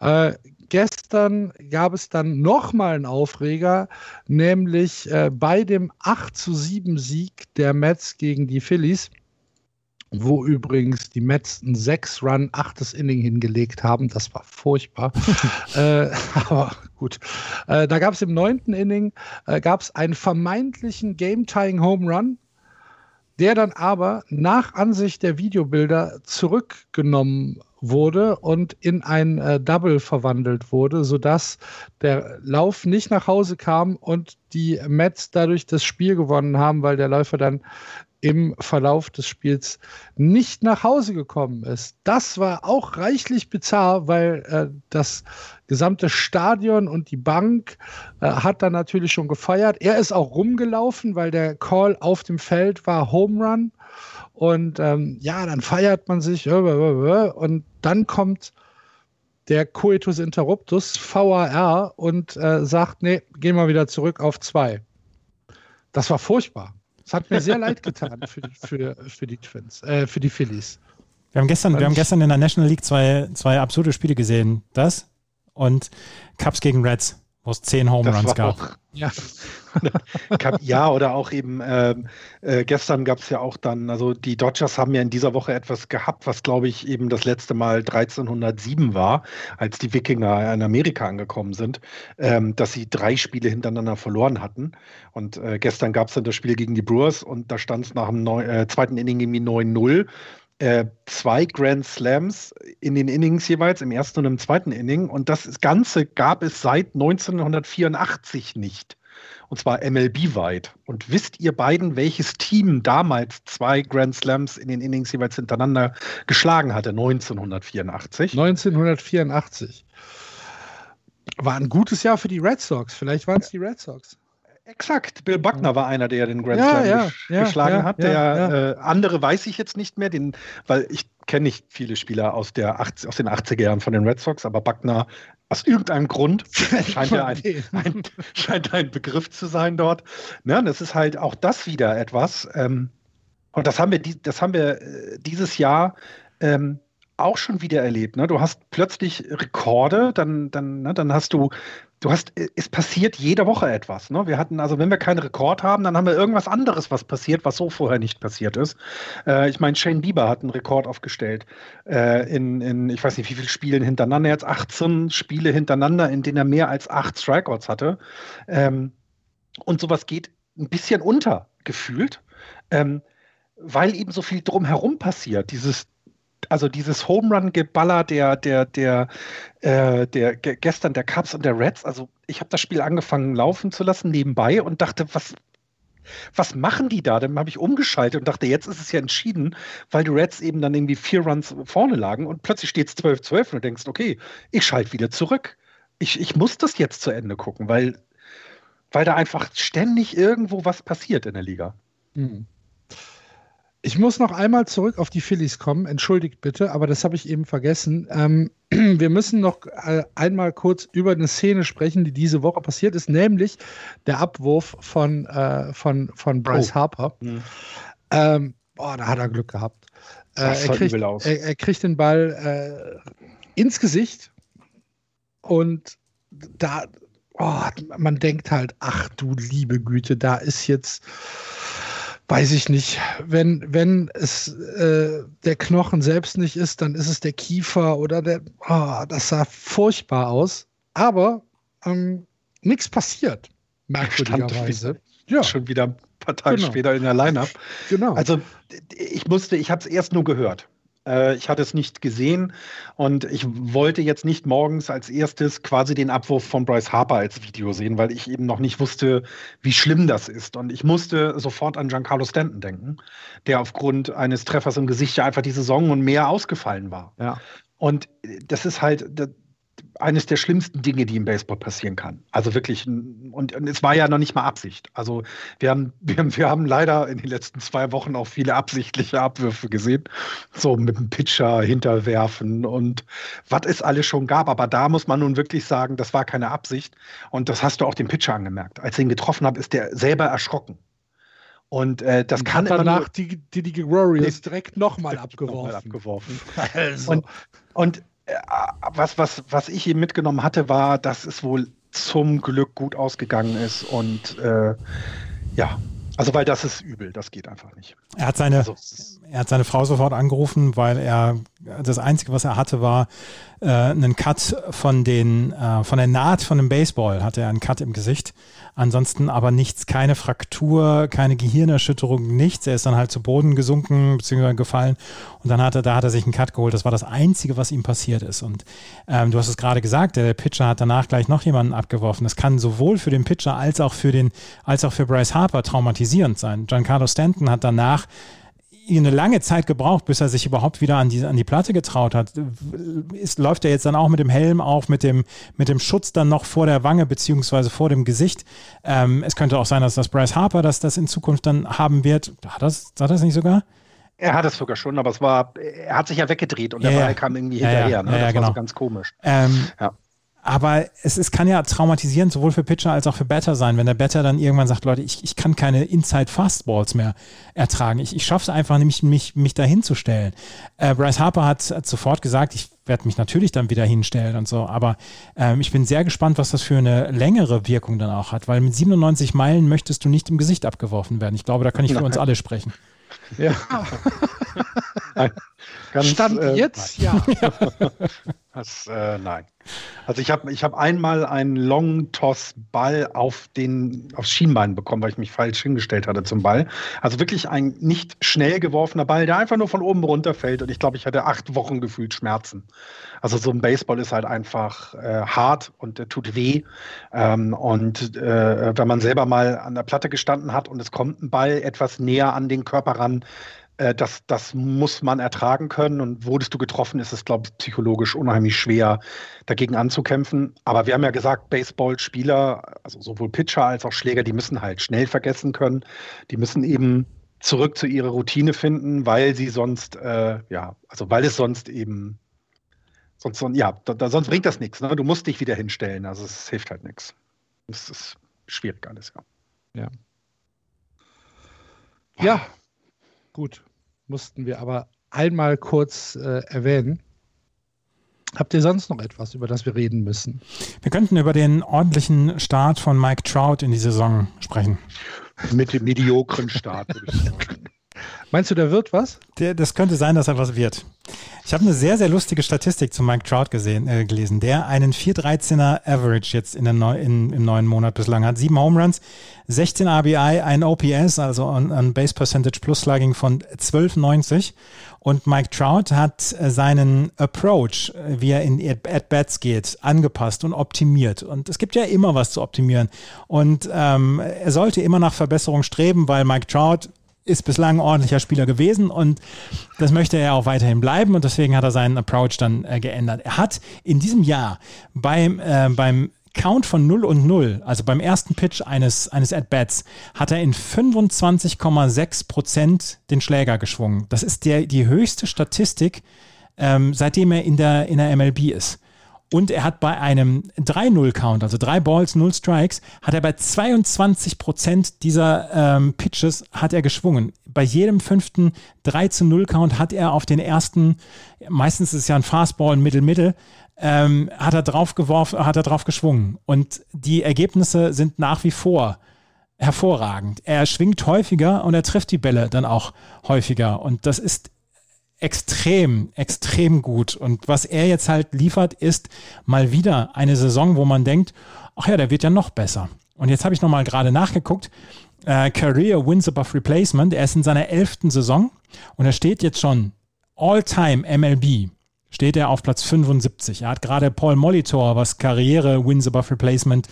Äh, gestern gab es dann nochmal einen Aufreger, nämlich äh, bei dem 8 zu 7 Sieg der Mets gegen die Phillies wo übrigens die Mets ein 6-Run, 8. Inning hingelegt haben. Das war furchtbar. [LAUGHS] äh, [LAUGHS] aber gut. Äh, da gab es im neunten Inning äh, gab's einen vermeintlichen Game-Tying Home Run, der dann aber nach Ansicht der Videobilder zurückgenommen wurde und in ein äh, Double verwandelt wurde, sodass der Lauf nicht nach Hause kam und die Mets dadurch das Spiel gewonnen haben, weil der Läufer dann im Verlauf des Spiels nicht nach Hause gekommen ist. Das war auch reichlich bizarr, weil äh, das gesamte Stadion und die Bank äh, hat dann natürlich schon gefeiert. Er ist auch rumgelaufen, weil der Call auf dem Feld war Home Run. Und ähm, ja, dann feiert man sich und dann kommt der Coitus Interruptus, VAR, und äh, sagt, nee, gehen wir wieder zurück auf zwei. Das war furchtbar. Es hat mir sehr leid getan für, für, für die Twins, äh, für die Phillies. Wir haben gestern, wir haben gestern in der National League zwei, zwei absurde Spiele gesehen. Das und Cubs gegen Reds wo es zehn Home Runs gab. Auch, [LAUGHS] ja. [LAUGHS] ja, oder auch eben ähm, äh, gestern gab es ja auch dann, also die Dodgers haben ja in dieser Woche etwas gehabt, was glaube ich eben das letzte Mal 1307 war, als die Wikinger in Amerika angekommen sind, ähm, dass sie drei Spiele hintereinander verloren hatten. Und äh, gestern gab es dann das Spiel gegen die Brewers und da stand es nach dem Neu äh, zweiten Inning irgendwie 9-0 äh, zwei Grand Slams in den Innings jeweils, im ersten und im zweiten Inning. Und das Ganze gab es seit 1984 nicht. Und zwar MLB-weit. Und wisst ihr beiden, welches Team damals zwei Grand Slams in den Innings jeweils hintereinander geschlagen hatte? 1984. 1984. War ein gutes Jahr für die Red Sox. Vielleicht waren es die Red Sox. Exakt, Bill Buckner war einer, der den Grand Slam ja, ja, geschlagen ja, hat. Der äh, andere weiß ich jetzt nicht mehr, den, weil ich kenne nicht viele Spieler aus, der 80, aus den 80er Jahren von den Red Sox, aber Buckner aus irgendeinem Grund [LAUGHS] scheint er ein, ein, scheint ein Begriff zu sein dort. Ja, das ist halt auch das wieder etwas. Ähm, und das haben wir, das haben wir äh, dieses Jahr ähm, auch schon wieder erlebt. Ne? Du hast plötzlich Rekorde, dann, dann, ne, dann hast du, du hast, es passiert jede Woche etwas. Ne? Wir hatten, also wenn wir keinen Rekord haben, dann haben wir irgendwas anderes, was passiert, was so vorher nicht passiert ist. Äh, ich meine, Shane Bieber hat einen Rekord aufgestellt äh, in, in, ich weiß nicht, wie viele Spielen hintereinander, jetzt 18 Spiele hintereinander, in denen er mehr als acht Strikeouts hatte. Ähm, und sowas geht ein bisschen unter, gefühlt. Ähm, weil eben so viel drumherum passiert. Dieses, also dieses Home Run Geballer der der der äh, der gestern der Cubs und der Reds, also ich habe das Spiel angefangen laufen zu lassen nebenbei und dachte, was was machen die da? Dann habe ich umgeschaltet und dachte, jetzt ist es ja entschieden, weil die Reds eben dann irgendwie vier Runs vorne lagen und plötzlich steht es 12-12 und du denkst, okay, ich schalte wieder zurück. Ich, ich muss das jetzt zu Ende gucken, weil, weil da einfach ständig irgendwo was passiert in der Liga. Mhm. Ich muss noch einmal zurück auf die Phillies kommen. Entschuldigt bitte, aber das habe ich eben vergessen. Ähm, [CLEARS THROAT] wir müssen noch äh, einmal kurz über eine Szene sprechen, die diese Woche passiert ist, nämlich der Abwurf von, äh, von, von Bryce oh. Harper. Mhm. Ähm, boah, da hat er Glück gehabt. Äh, er, kriegt, er, er, kriegt, den Ball äh, ins Gesicht und da, oh, man denkt halt, ach du liebe Güte, da ist jetzt weiß ich nicht. Wenn, wenn es äh, der Knochen selbst nicht ist, dann ist es der Kiefer oder der. Oh, das sah furchtbar aus. Aber ähm, nichts passiert, merkwürdigerweise. Ja. Schon wieder ein paar Tage genau. später in der Line-Up. Genau. Also ich musste, ich habe es erst nur gehört. Äh, ich hatte es nicht gesehen und ich wollte jetzt nicht morgens als erstes quasi den Abwurf von Bryce Harper als Video sehen, weil ich eben noch nicht wusste, wie schlimm das ist. Und ich musste sofort an Giancarlo Stanton denken, der aufgrund eines Treffers im Gesicht ja einfach die Saison und mehr ausgefallen war. Ja. Und das ist halt, eines der schlimmsten Dinge, die im Baseball passieren kann. Also wirklich, und, und, es war ja noch nicht mal Absicht. Also wir haben, [LAUGHS] wir, haben, wir haben leider in den letzten zwei Wochen auch viele absichtliche Abwürfe gesehen. So mit dem Pitcher hinterwerfen und was es alles schon gab. Aber da muss man nun wirklich sagen, das war keine Absicht. Und das hast du auch dem Pitcher angemerkt. Als ich ihn getroffen habe, ist der selber erschrocken. Und äh, das und kann danach die, die, die Warriors direkt nochmal abgeworfen. Noch abgeworfen. [LAUGHS] Also. Und, und was, was, was ich eben mitgenommen hatte, war, dass es wohl zum Glück gut ausgegangen ist und äh, ja, also weil das ist übel, das geht einfach nicht. Er hat seine, also, er hat seine Frau sofort angerufen, weil er das Einzige, was er hatte, war äh, einen Cut von den äh, von der Naht von dem Baseball, hatte er einen Cut im Gesicht. Ansonsten aber nichts, keine Fraktur, keine Gehirnerschütterung, nichts. Er ist dann halt zu Boden gesunken bzw. gefallen und dann hat er, da hat er sich einen Cut geholt. Das war das Einzige, was ihm passiert ist. Und ähm, du hast es gerade gesagt, der Pitcher hat danach gleich noch jemanden abgeworfen. Das kann sowohl für den Pitcher als auch für den, als auch für Bryce Harper traumatisierend sein. Giancarlo Stanton hat danach eine lange Zeit gebraucht, bis er sich überhaupt wieder an die, an die Platte getraut hat. Ist, läuft er jetzt dann auch mit dem Helm auf, mit dem, mit dem Schutz dann noch vor der Wange beziehungsweise vor dem Gesicht? Ähm, es könnte auch sein, dass das Bryce Harper das, das in Zukunft dann haben wird. Hat das, hat das nicht sogar? Er hat es sogar schon, aber es war, er hat sich ja weggedreht und ja, der Ball kam irgendwie hinterher. Ja, ne? Das war genau. so ganz komisch. Ähm, ja. Aber es, es kann ja traumatisierend sowohl für Pitcher als auch für Batter sein, wenn der Batter dann irgendwann sagt, Leute, ich, ich kann keine Inside-Fastballs mehr ertragen. Ich, ich schaffe es einfach nämlich, mich, mich dahin zu stellen. Äh, Bryce Harper hat, hat sofort gesagt, ich werde mich natürlich dann wieder hinstellen und so, aber ähm, ich bin sehr gespannt, was das für eine längere Wirkung dann auch hat, weil mit 97 Meilen möchtest du nicht im Gesicht abgeworfen werden. Ich glaube, da kann ich für uns alle sprechen. Ja. Ganz, Stand äh, jetzt, ja. [LAUGHS] das, äh, nein. Also ich habe ich hab einmal einen Long-Toss-Ball auf den, aufs Schienbein bekommen, weil ich mich falsch hingestellt hatte zum Ball. Also wirklich ein nicht schnell geworfener Ball, der einfach nur von oben runterfällt. Und ich glaube, ich hatte acht Wochen gefühlt Schmerzen. Also so ein Baseball ist halt einfach äh, hart und äh, tut weh. Ähm, und äh, wenn man selber mal an der Platte gestanden hat und es kommt ein Ball etwas näher an den Körper ran, äh, das, das muss man ertragen können. Und wurdest du getroffen, ist es, glaube ich, psychologisch unheimlich schwer, dagegen anzukämpfen. Aber wir haben ja gesagt, Baseballspieler, also sowohl Pitcher als auch Schläger, die müssen halt schnell vergessen können. Die müssen eben zurück zu ihrer Routine finden, weil sie sonst, äh, ja, also weil es sonst eben, sonst, ja, da, da, sonst bringt das nichts. Ne? Du musst dich wieder hinstellen. Also es hilft halt nichts. Das ist schwierig alles, ja. Ja. Ja, Gut, mussten wir aber einmal kurz äh, erwähnen. Habt ihr sonst noch etwas, über das wir reden müssen? Wir könnten über den ordentlichen Start von Mike Trout in die Saison sprechen. Mit dem mediokren Start, würde ich sagen. [LAUGHS] Meinst du, der wird was? Der, das könnte sein, dass er was wird. Ich habe eine sehr, sehr lustige Statistik zu Mike Trout gesehen, äh, gelesen, der einen 4,13er Average jetzt in Neu in, im neuen Monat bislang hat. Sieben Home Runs, 16 RBI, ein OPS, also ein, ein Base Percentage Plus Slugging von 12,90. Und Mike Trout hat äh, seinen Approach, äh, wie er in At-Bats geht, angepasst und optimiert. Und es gibt ja immer was zu optimieren. Und ähm, er sollte immer nach Verbesserung streben, weil Mike Trout ist bislang ein ordentlicher Spieler gewesen und das möchte er auch weiterhin bleiben und deswegen hat er seinen Approach dann äh, geändert. Er hat in diesem Jahr beim, äh, beim Count von 0 und 0, also beim ersten Pitch eines, eines At-Bats, hat er in 25,6 Prozent den Schläger geschwungen. Das ist der, die höchste Statistik, ähm, seitdem er in der, in der MLB ist. Und er hat bei einem 3-0-Count, also drei Balls, null Strikes, hat er bei 22 Prozent dieser ähm, Pitches hat er geschwungen. Bei jedem fünften 3-0-Count hat er auf den ersten, meistens ist es ja ein Fastball, ein Mittel-Mittel, ähm, hat er drauf geworfen, hat er drauf geschwungen. Und die Ergebnisse sind nach wie vor hervorragend. Er schwingt häufiger und er trifft die Bälle dann auch häufiger. Und das ist extrem, extrem gut. Und was er jetzt halt liefert, ist mal wieder eine Saison, wo man denkt, ach ja, der wird ja noch besser. Und jetzt habe ich nochmal gerade nachgeguckt. Äh, Career Wins above Replacement. Er ist in seiner elften Saison und er steht jetzt schon All-Time MLB steht er auf Platz 75. Er hat gerade Paul Molitor, was Karriere Wins above Replacement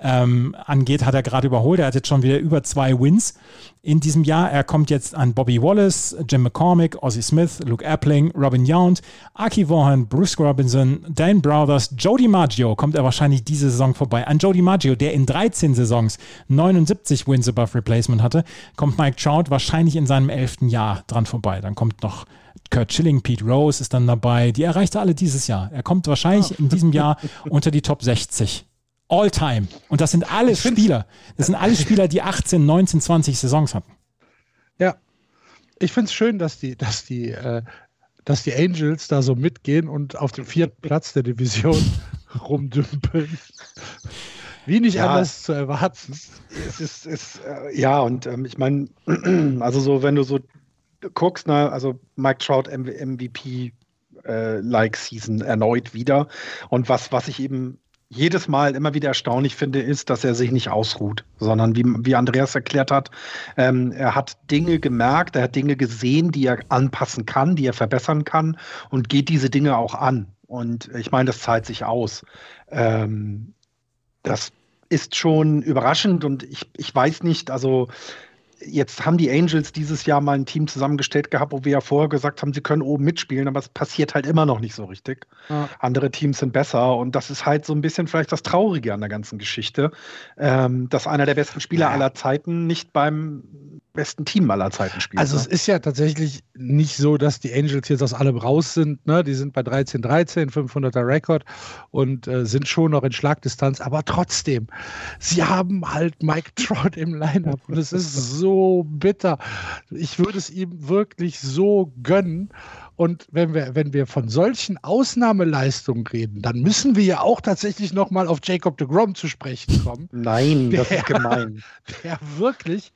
ähm, angeht, hat er gerade überholt. Er hat jetzt schon wieder über zwei Wins in diesem Jahr. Er kommt jetzt an Bobby Wallace, Jim McCormick, Ozzie Smith, Luke Appling, Robin Yount, Aki Vaughan, Bruce Robinson, Dan Brothers, Joe DiMaggio kommt er wahrscheinlich diese Saison vorbei. An Joe DiMaggio, der in 13 Saisons 79 Wins above Replacement hatte, kommt Mike Trout wahrscheinlich in seinem 11. Jahr dran vorbei. Dann kommt noch Kurt Schilling, Pete Rose ist dann dabei. Die erreicht er alle dieses Jahr. Er kommt wahrscheinlich in diesem Jahr unter die Top 60 All-Time. Und das sind alles Spieler. Das sind alles [LAUGHS] Spieler, die 18, 19, 20 Saisons hatten. Ja. Ich finde es schön, dass die, dass die, äh, dass die Angels da so mitgehen und auf dem vierten Platz der Division [LAUGHS] rumdümpeln. Wie nicht ja, anders zu erwarten. Es ist, ist äh, ja, und ähm, ich meine, [CLEARS THROAT] also so, wenn du so guckst, na, also Mike Trout MVP äh, like Season erneut wieder. Und was, was ich eben jedes Mal immer wieder erstaunlich finde, ist, dass er sich nicht ausruht, sondern wie, wie Andreas erklärt hat, ähm, er hat Dinge gemerkt, er hat Dinge gesehen, die er anpassen kann, die er verbessern kann und geht diese Dinge auch an. Und ich meine, das zahlt sich aus. Ähm, das ist schon überraschend und ich, ich weiß nicht, also Jetzt haben die Angels dieses Jahr mal ein Team zusammengestellt gehabt, wo wir ja vorher gesagt haben, sie können oben mitspielen, aber es passiert halt immer noch nicht so richtig. Ja. Andere Teams sind besser und das ist halt so ein bisschen vielleicht das Traurige an der ganzen Geschichte, ähm, dass einer der besten Spieler ja. aller Zeiten nicht beim besten Team aller Zeiten spielt. Also ne? es ist ja tatsächlich nicht so, dass die Angels jetzt aus allem raus sind. Ne? Die sind bei 13-13, 500er Rekord und äh, sind schon noch in Schlagdistanz. Aber trotzdem, sie haben halt Mike [LAUGHS] Trout im Lineup und es ist so bitter. Ich würde es ihm wirklich so gönnen. Und wenn wir, wenn wir von solchen Ausnahmeleistungen reden, dann müssen wir ja auch tatsächlich nochmal auf Jacob de Grom zu sprechen kommen. Nein, der, das ist gemein. [LAUGHS] Der wirklich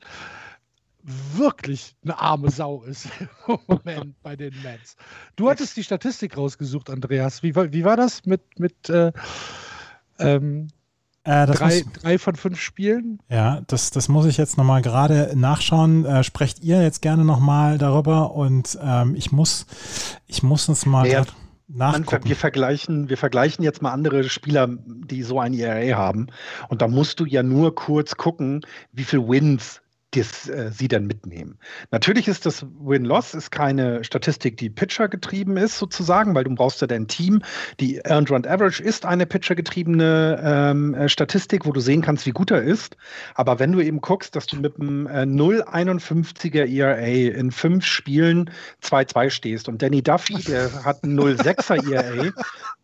wirklich eine arme Sau ist [LAUGHS] im Moment bei den Mets. Du hattest die Statistik rausgesucht, Andreas. Wie, wie war das mit, mit äh, ähm, äh, drei, muss, drei von fünf Spielen? Ja, das, das muss ich jetzt nochmal gerade nachschauen. Äh, sprecht ihr jetzt gerne nochmal darüber und ähm, ich muss, ich muss uns mal ja, nachgucken. wir, vergleichen, wir vergleichen jetzt mal andere Spieler, die so ein ERA haben. Und da musst du ja nur kurz gucken, wie viele Wins das, äh, sie dann mitnehmen. Natürlich ist das Win-Loss ist keine Statistik, die Pitcher getrieben ist, sozusagen, weil du brauchst ja dein Team. Die Earned Run Average ist eine Pitcher getriebene ähm, äh, Statistik, wo du sehen kannst, wie gut er ist. Aber wenn du eben guckst, dass du mit einem äh, 0,51er ERA in fünf Spielen 2-2 stehst und Danny Duffy, der [LAUGHS] hat einen 0,6er ERA,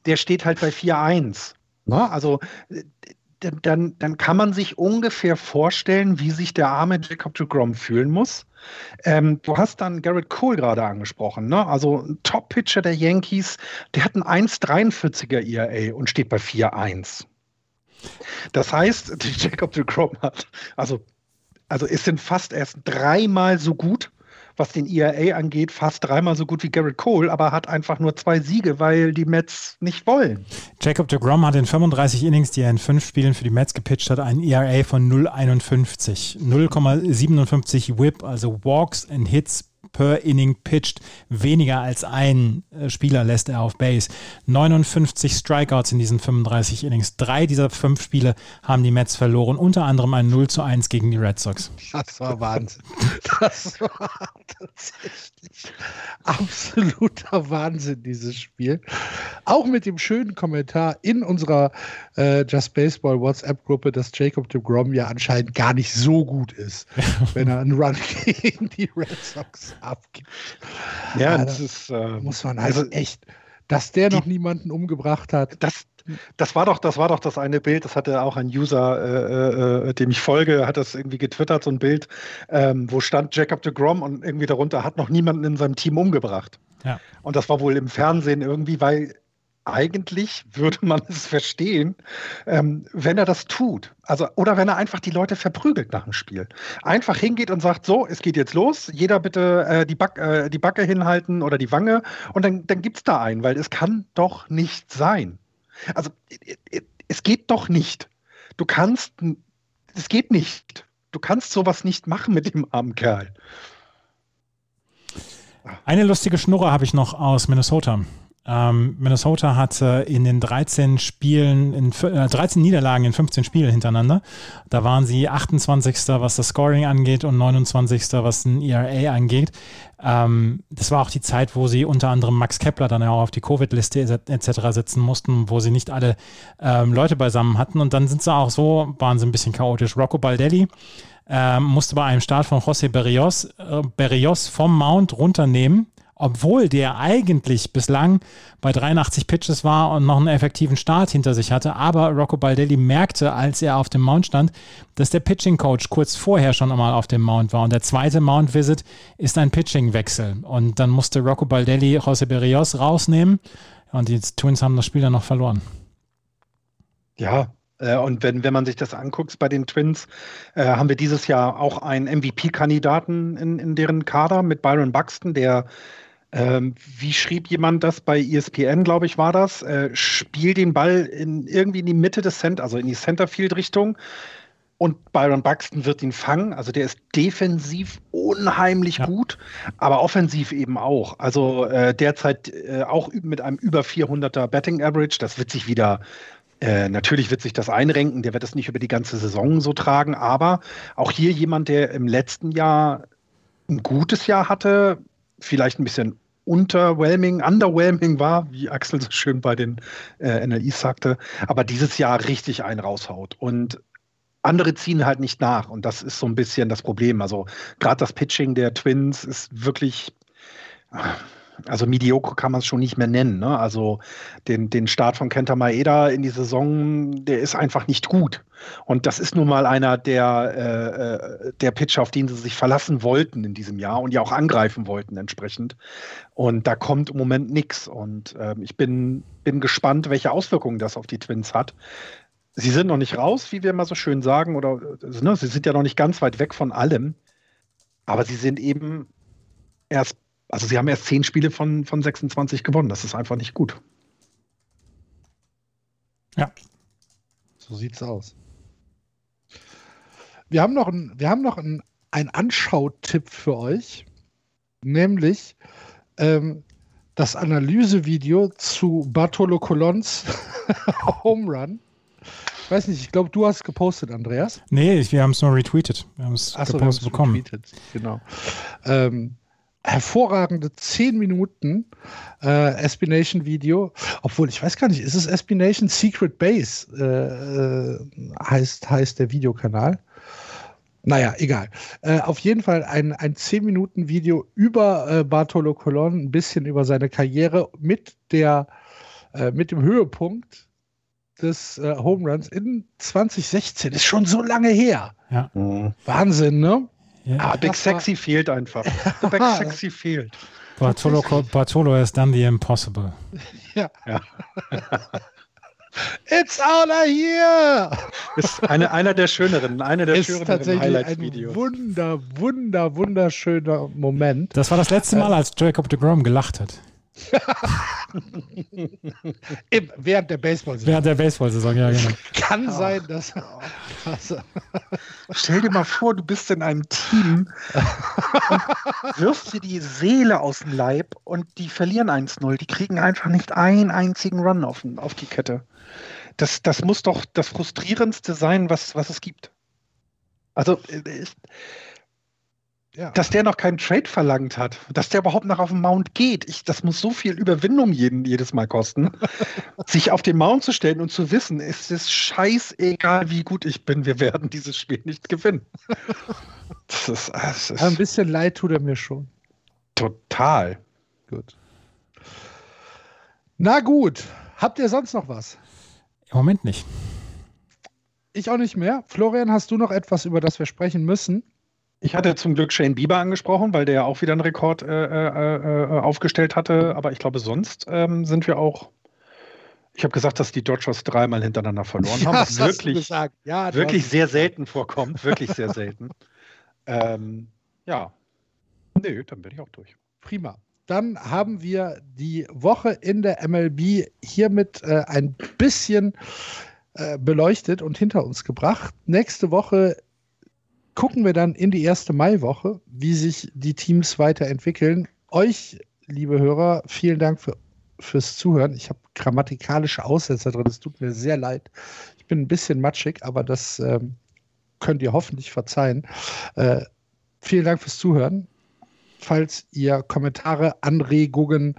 der steht halt bei 4-1. Also äh, dann, dann kann man sich ungefähr vorstellen, wie sich der arme Jacob de Grom fühlen muss. Ähm, du hast dann Garrett Cole gerade angesprochen, ne? also ein Top-Pitcher der Yankees, der hat einen 1,43er ERA und steht bei 4,1. Das heißt, [LAUGHS] Jacob de Grom hat, also, also es sind fast erst dreimal so gut was den ERA angeht, fast dreimal so gut wie Garrett Cole, aber hat einfach nur zwei Siege, weil die Mets nicht wollen. Jacob de Grom hat in 35 Innings, die er in fünf Spielen für die Mets gepitcht hat, ein ERA von 0,51. 0,57 Whip, also Walks and Hits per Inning pitched. Weniger als ein äh, Spieler lässt er auf Base. 59 Strikeouts in diesen 35 Innings. Drei dieser fünf Spiele haben die Mets verloren, unter anderem ein 0 zu 1 gegen die Red Sox. Das war Wahnsinn. Das war tatsächlich absoluter Wahnsinn, dieses Spiel. Auch mit dem schönen Kommentar in unserer äh, Just Baseball WhatsApp-Gruppe, dass Jacob de Grom ja anscheinend gar nicht so gut ist, [LAUGHS] wenn er einen Run gegen die Red Sox abgibt. Ja, ja das ist, äh, muss man halt also echt, dass der noch niemanden umgebracht hat. Das, das war doch, das war doch das eine Bild, das hatte auch ein User, äh, äh, dem ich folge, hat das irgendwie getwittert, so ein Bild, ähm, wo stand Jacob de Grom und irgendwie darunter hat noch niemanden in seinem Team umgebracht. Ja. Und das war wohl im Fernsehen irgendwie, weil eigentlich würde man es verstehen, ähm, wenn er das tut. Also, oder wenn er einfach die Leute verprügelt nach dem Spiel. Einfach hingeht und sagt, so, es geht jetzt los, jeder bitte äh, die, Back, äh, die Backe hinhalten oder die Wange und dann, dann gibt es da einen, weil es kann doch nicht sein. Also, es geht doch nicht. Du kannst, es geht nicht. Du kannst sowas nicht machen mit dem armen Kerl. Eine lustige Schnurre habe ich noch aus Minnesota. Ähm, Minnesota hatte in den 13 Spielen, in äh, 13 Niederlagen in 15 Spielen hintereinander. Da waren sie 28. was das Scoring angeht und 29. was den ERA angeht. Ähm, das war auch die Zeit, wo sie unter anderem Max Kepler dann auch auf die Covid-Liste etc. setzen mussten, wo sie nicht alle ähm, Leute beisammen hatten. Und dann sind sie auch so, waren sie ein bisschen chaotisch. Rocco Baldelli musste bei einem Start von José Berrios, äh, Berrios vom Mount runternehmen obwohl der eigentlich bislang bei 83 Pitches war und noch einen effektiven Start hinter sich hatte. Aber Rocco Baldelli merkte, als er auf dem Mount stand, dass der Pitching Coach kurz vorher schon einmal auf dem Mount war. Und der zweite Mount Visit ist ein Pitching-Wechsel. Und dann musste Rocco Baldelli José Berrios rausnehmen. Und die Twins haben das Spiel dann noch verloren. Ja, äh, und wenn, wenn man sich das anguckt bei den Twins, äh, haben wir dieses Jahr auch einen MVP-Kandidaten in, in deren Kader mit Byron Buxton, der ähm, wie schrieb jemand das bei ESPN, glaube ich, war das? Äh, spiel den Ball in, irgendwie in die Mitte des Center, also in die Centerfield-Richtung. Und Byron Buxton wird ihn fangen. Also der ist defensiv unheimlich ja. gut, aber offensiv eben auch. Also äh, derzeit äh, auch mit einem über 400er Betting Average. Das wird sich wieder äh, natürlich wird sich das einrenken, der wird es nicht über die ganze Saison so tragen, aber auch hier jemand, der im letzten Jahr ein gutes Jahr hatte, vielleicht ein bisschen unterwhelming, underwhelming war, wie Axel so schön bei den äh, NLIs sagte, aber dieses Jahr richtig einen raushaut. Und andere ziehen halt nicht nach. Und das ist so ein bisschen das Problem. Also gerade das Pitching der Twins ist wirklich also mediocre kann man es schon nicht mehr nennen. Ne? Also den, den Start von Kenta Maeda in die Saison, der ist einfach nicht gut. Und das ist nun mal einer der, äh, äh, der Pitcher, auf den sie sich verlassen wollten in diesem Jahr und ja auch angreifen wollten entsprechend. Und da kommt im Moment nichts. Und äh, ich bin, bin gespannt, welche Auswirkungen das auf die Twins hat. Sie sind noch nicht raus, wie wir immer so schön sagen, oder ne, sie sind ja noch nicht ganz weit weg von allem. Aber sie sind eben erst also sie haben erst zehn Spiele von, von 26 gewonnen. Das ist einfach nicht gut. Ja. So sieht's aus. Wir haben noch, ein, wir haben noch ein, ein Anschautipp für euch, nämlich ähm, das Analysevideo zu Bartolo Colons [LAUGHS] Home Run. Ich weiß nicht, ich glaube, du hast gepostet, Andreas. Nee, wir haben es nur retweetet. Wir haben es gepostet bekommen. Retweetet, genau. Ähm, hervorragende 10 Minuten äh, Espionation Video. Obwohl, ich weiß gar nicht, ist es Espionation Secret Base äh, äh, heißt, heißt der Videokanal. Naja, egal. Äh, auf jeden Fall ein, ein 10-Minuten-Video über äh, Bartolo Colon, ein bisschen über seine Karriere mit der, äh, mit dem Höhepunkt des äh, Home Runs in 2016. Ist schon so lange her. Ja. Wahnsinn, ne? Ja. Ah, Big Sexy fehlt einfach. [LAUGHS] Big Sexy fehlt. Bartolo, Bartolo has done the impossible. Ja. ja. [LAUGHS] It's out of here! Ist eine, einer der schöneren, eine der ist schöneren Highlight-Videos. Ein wunder, wunder, wunderschöner Moment. Das war das letzte Mal, als Jacob de Grom gelacht hat. Im, während der Baseball-Saison. Während der Baseball-Saison, ja, genau. Kann oh. sein, dass. Stell dir mal vor, du bist in einem Team und wirfst dir die Seele aus dem Leib und die verlieren 1-0. Die kriegen einfach nicht einen einzigen Run auf, auf die Kette. Das, das muss doch das Frustrierendste sein, was, was es gibt. Also, äh, ja. Dass der noch keinen Trade verlangt hat, dass der überhaupt noch auf den Mount geht. Ich, das muss so viel Überwindung jeden, jedes Mal kosten. [LAUGHS] sich auf den Mount zu stellen und zu wissen, es ist scheißegal, wie gut ich bin, wir werden dieses Spiel nicht gewinnen. [LAUGHS] das ist, das ist Ein bisschen leid tut er mir schon. Total. Gut. Na gut, habt ihr sonst noch was? Im Moment nicht. Ich auch nicht mehr. Florian, hast du noch etwas, über das wir sprechen müssen? Ich hatte zum Glück Shane Bieber angesprochen, weil der ja auch wieder einen Rekord äh, äh, äh, aufgestellt hatte. Aber ich glaube, sonst ähm, sind wir auch. Ich habe gesagt, dass die Dodgers dreimal hintereinander verloren [LAUGHS] haben, was wirklich, ja, wirklich sehr selten vorkommt. Wirklich sehr selten. [LAUGHS] ähm, ja. Nö, dann bin ich auch durch. Prima. Dann haben wir die Woche in der MLB hiermit äh, ein bisschen äh, beleuchtet und hinter uns gebracht. Nächste Woche gucken wir dann in die erste Maiwoche, wie sich die Teams weiterentwickeln. euch, liebe Hörer, vielen Dank für, fürs Zuhören. Ich habe grammatikalische Aussetzer drin. Es tut mir sehr leid. Ich bin ein bisschen matschig, aber das ähm, könnt ihr hoffentlich verzeihen. Äh, vielen Dank fürs Zuhören. Falls ihr Kommentare, Anregungen,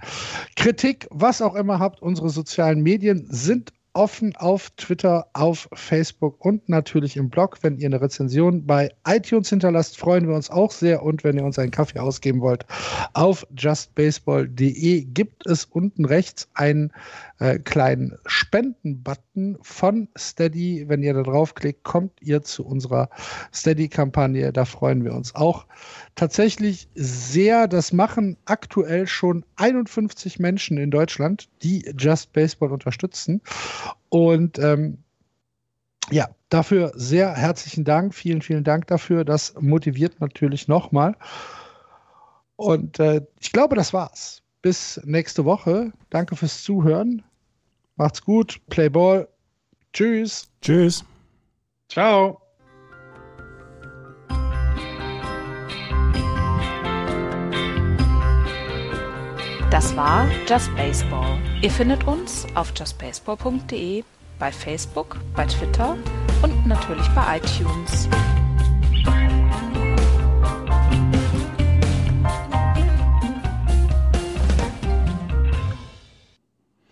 Kritik, was auch immer habt, unsere sozialen Medien sind offen auf Twitter, auf Facebook und natürlich im Blog. Wenn ihr eine Rezension bei iTunes hinterlasst, freuen wir uns auch sehr. Und wenn ihr uns einen Kaffee ausgeben wollt, auf justbaseball.de gibt es unten rechts einen äh, kleinen Spenden-Button von Steady. Wenn ihr da draufklickt, kommt ihr zu unserer Steady-Kampagne. Da freuen wir uns auch tatsächlich sehr. Das machen aktuell schon 51 Menschen in Deutschland, die Just Baseball unterstützen. Und ähm, ja, dafür sehr herzlichen Dank. Vielen, vielen Dank dafür. Das motiviert natürlich nochmal. Und äh, ich glaube, das war's. Bis nächste Woche. Danke fürs Zuhören. Macht's gut. Play Ball. Tschüss. Tschüss. Ciao. Das war Just Baseball. Ihr findet uns auf justbaseball.de, bei Facebook, bei Twitter und natürlich bei iTunes.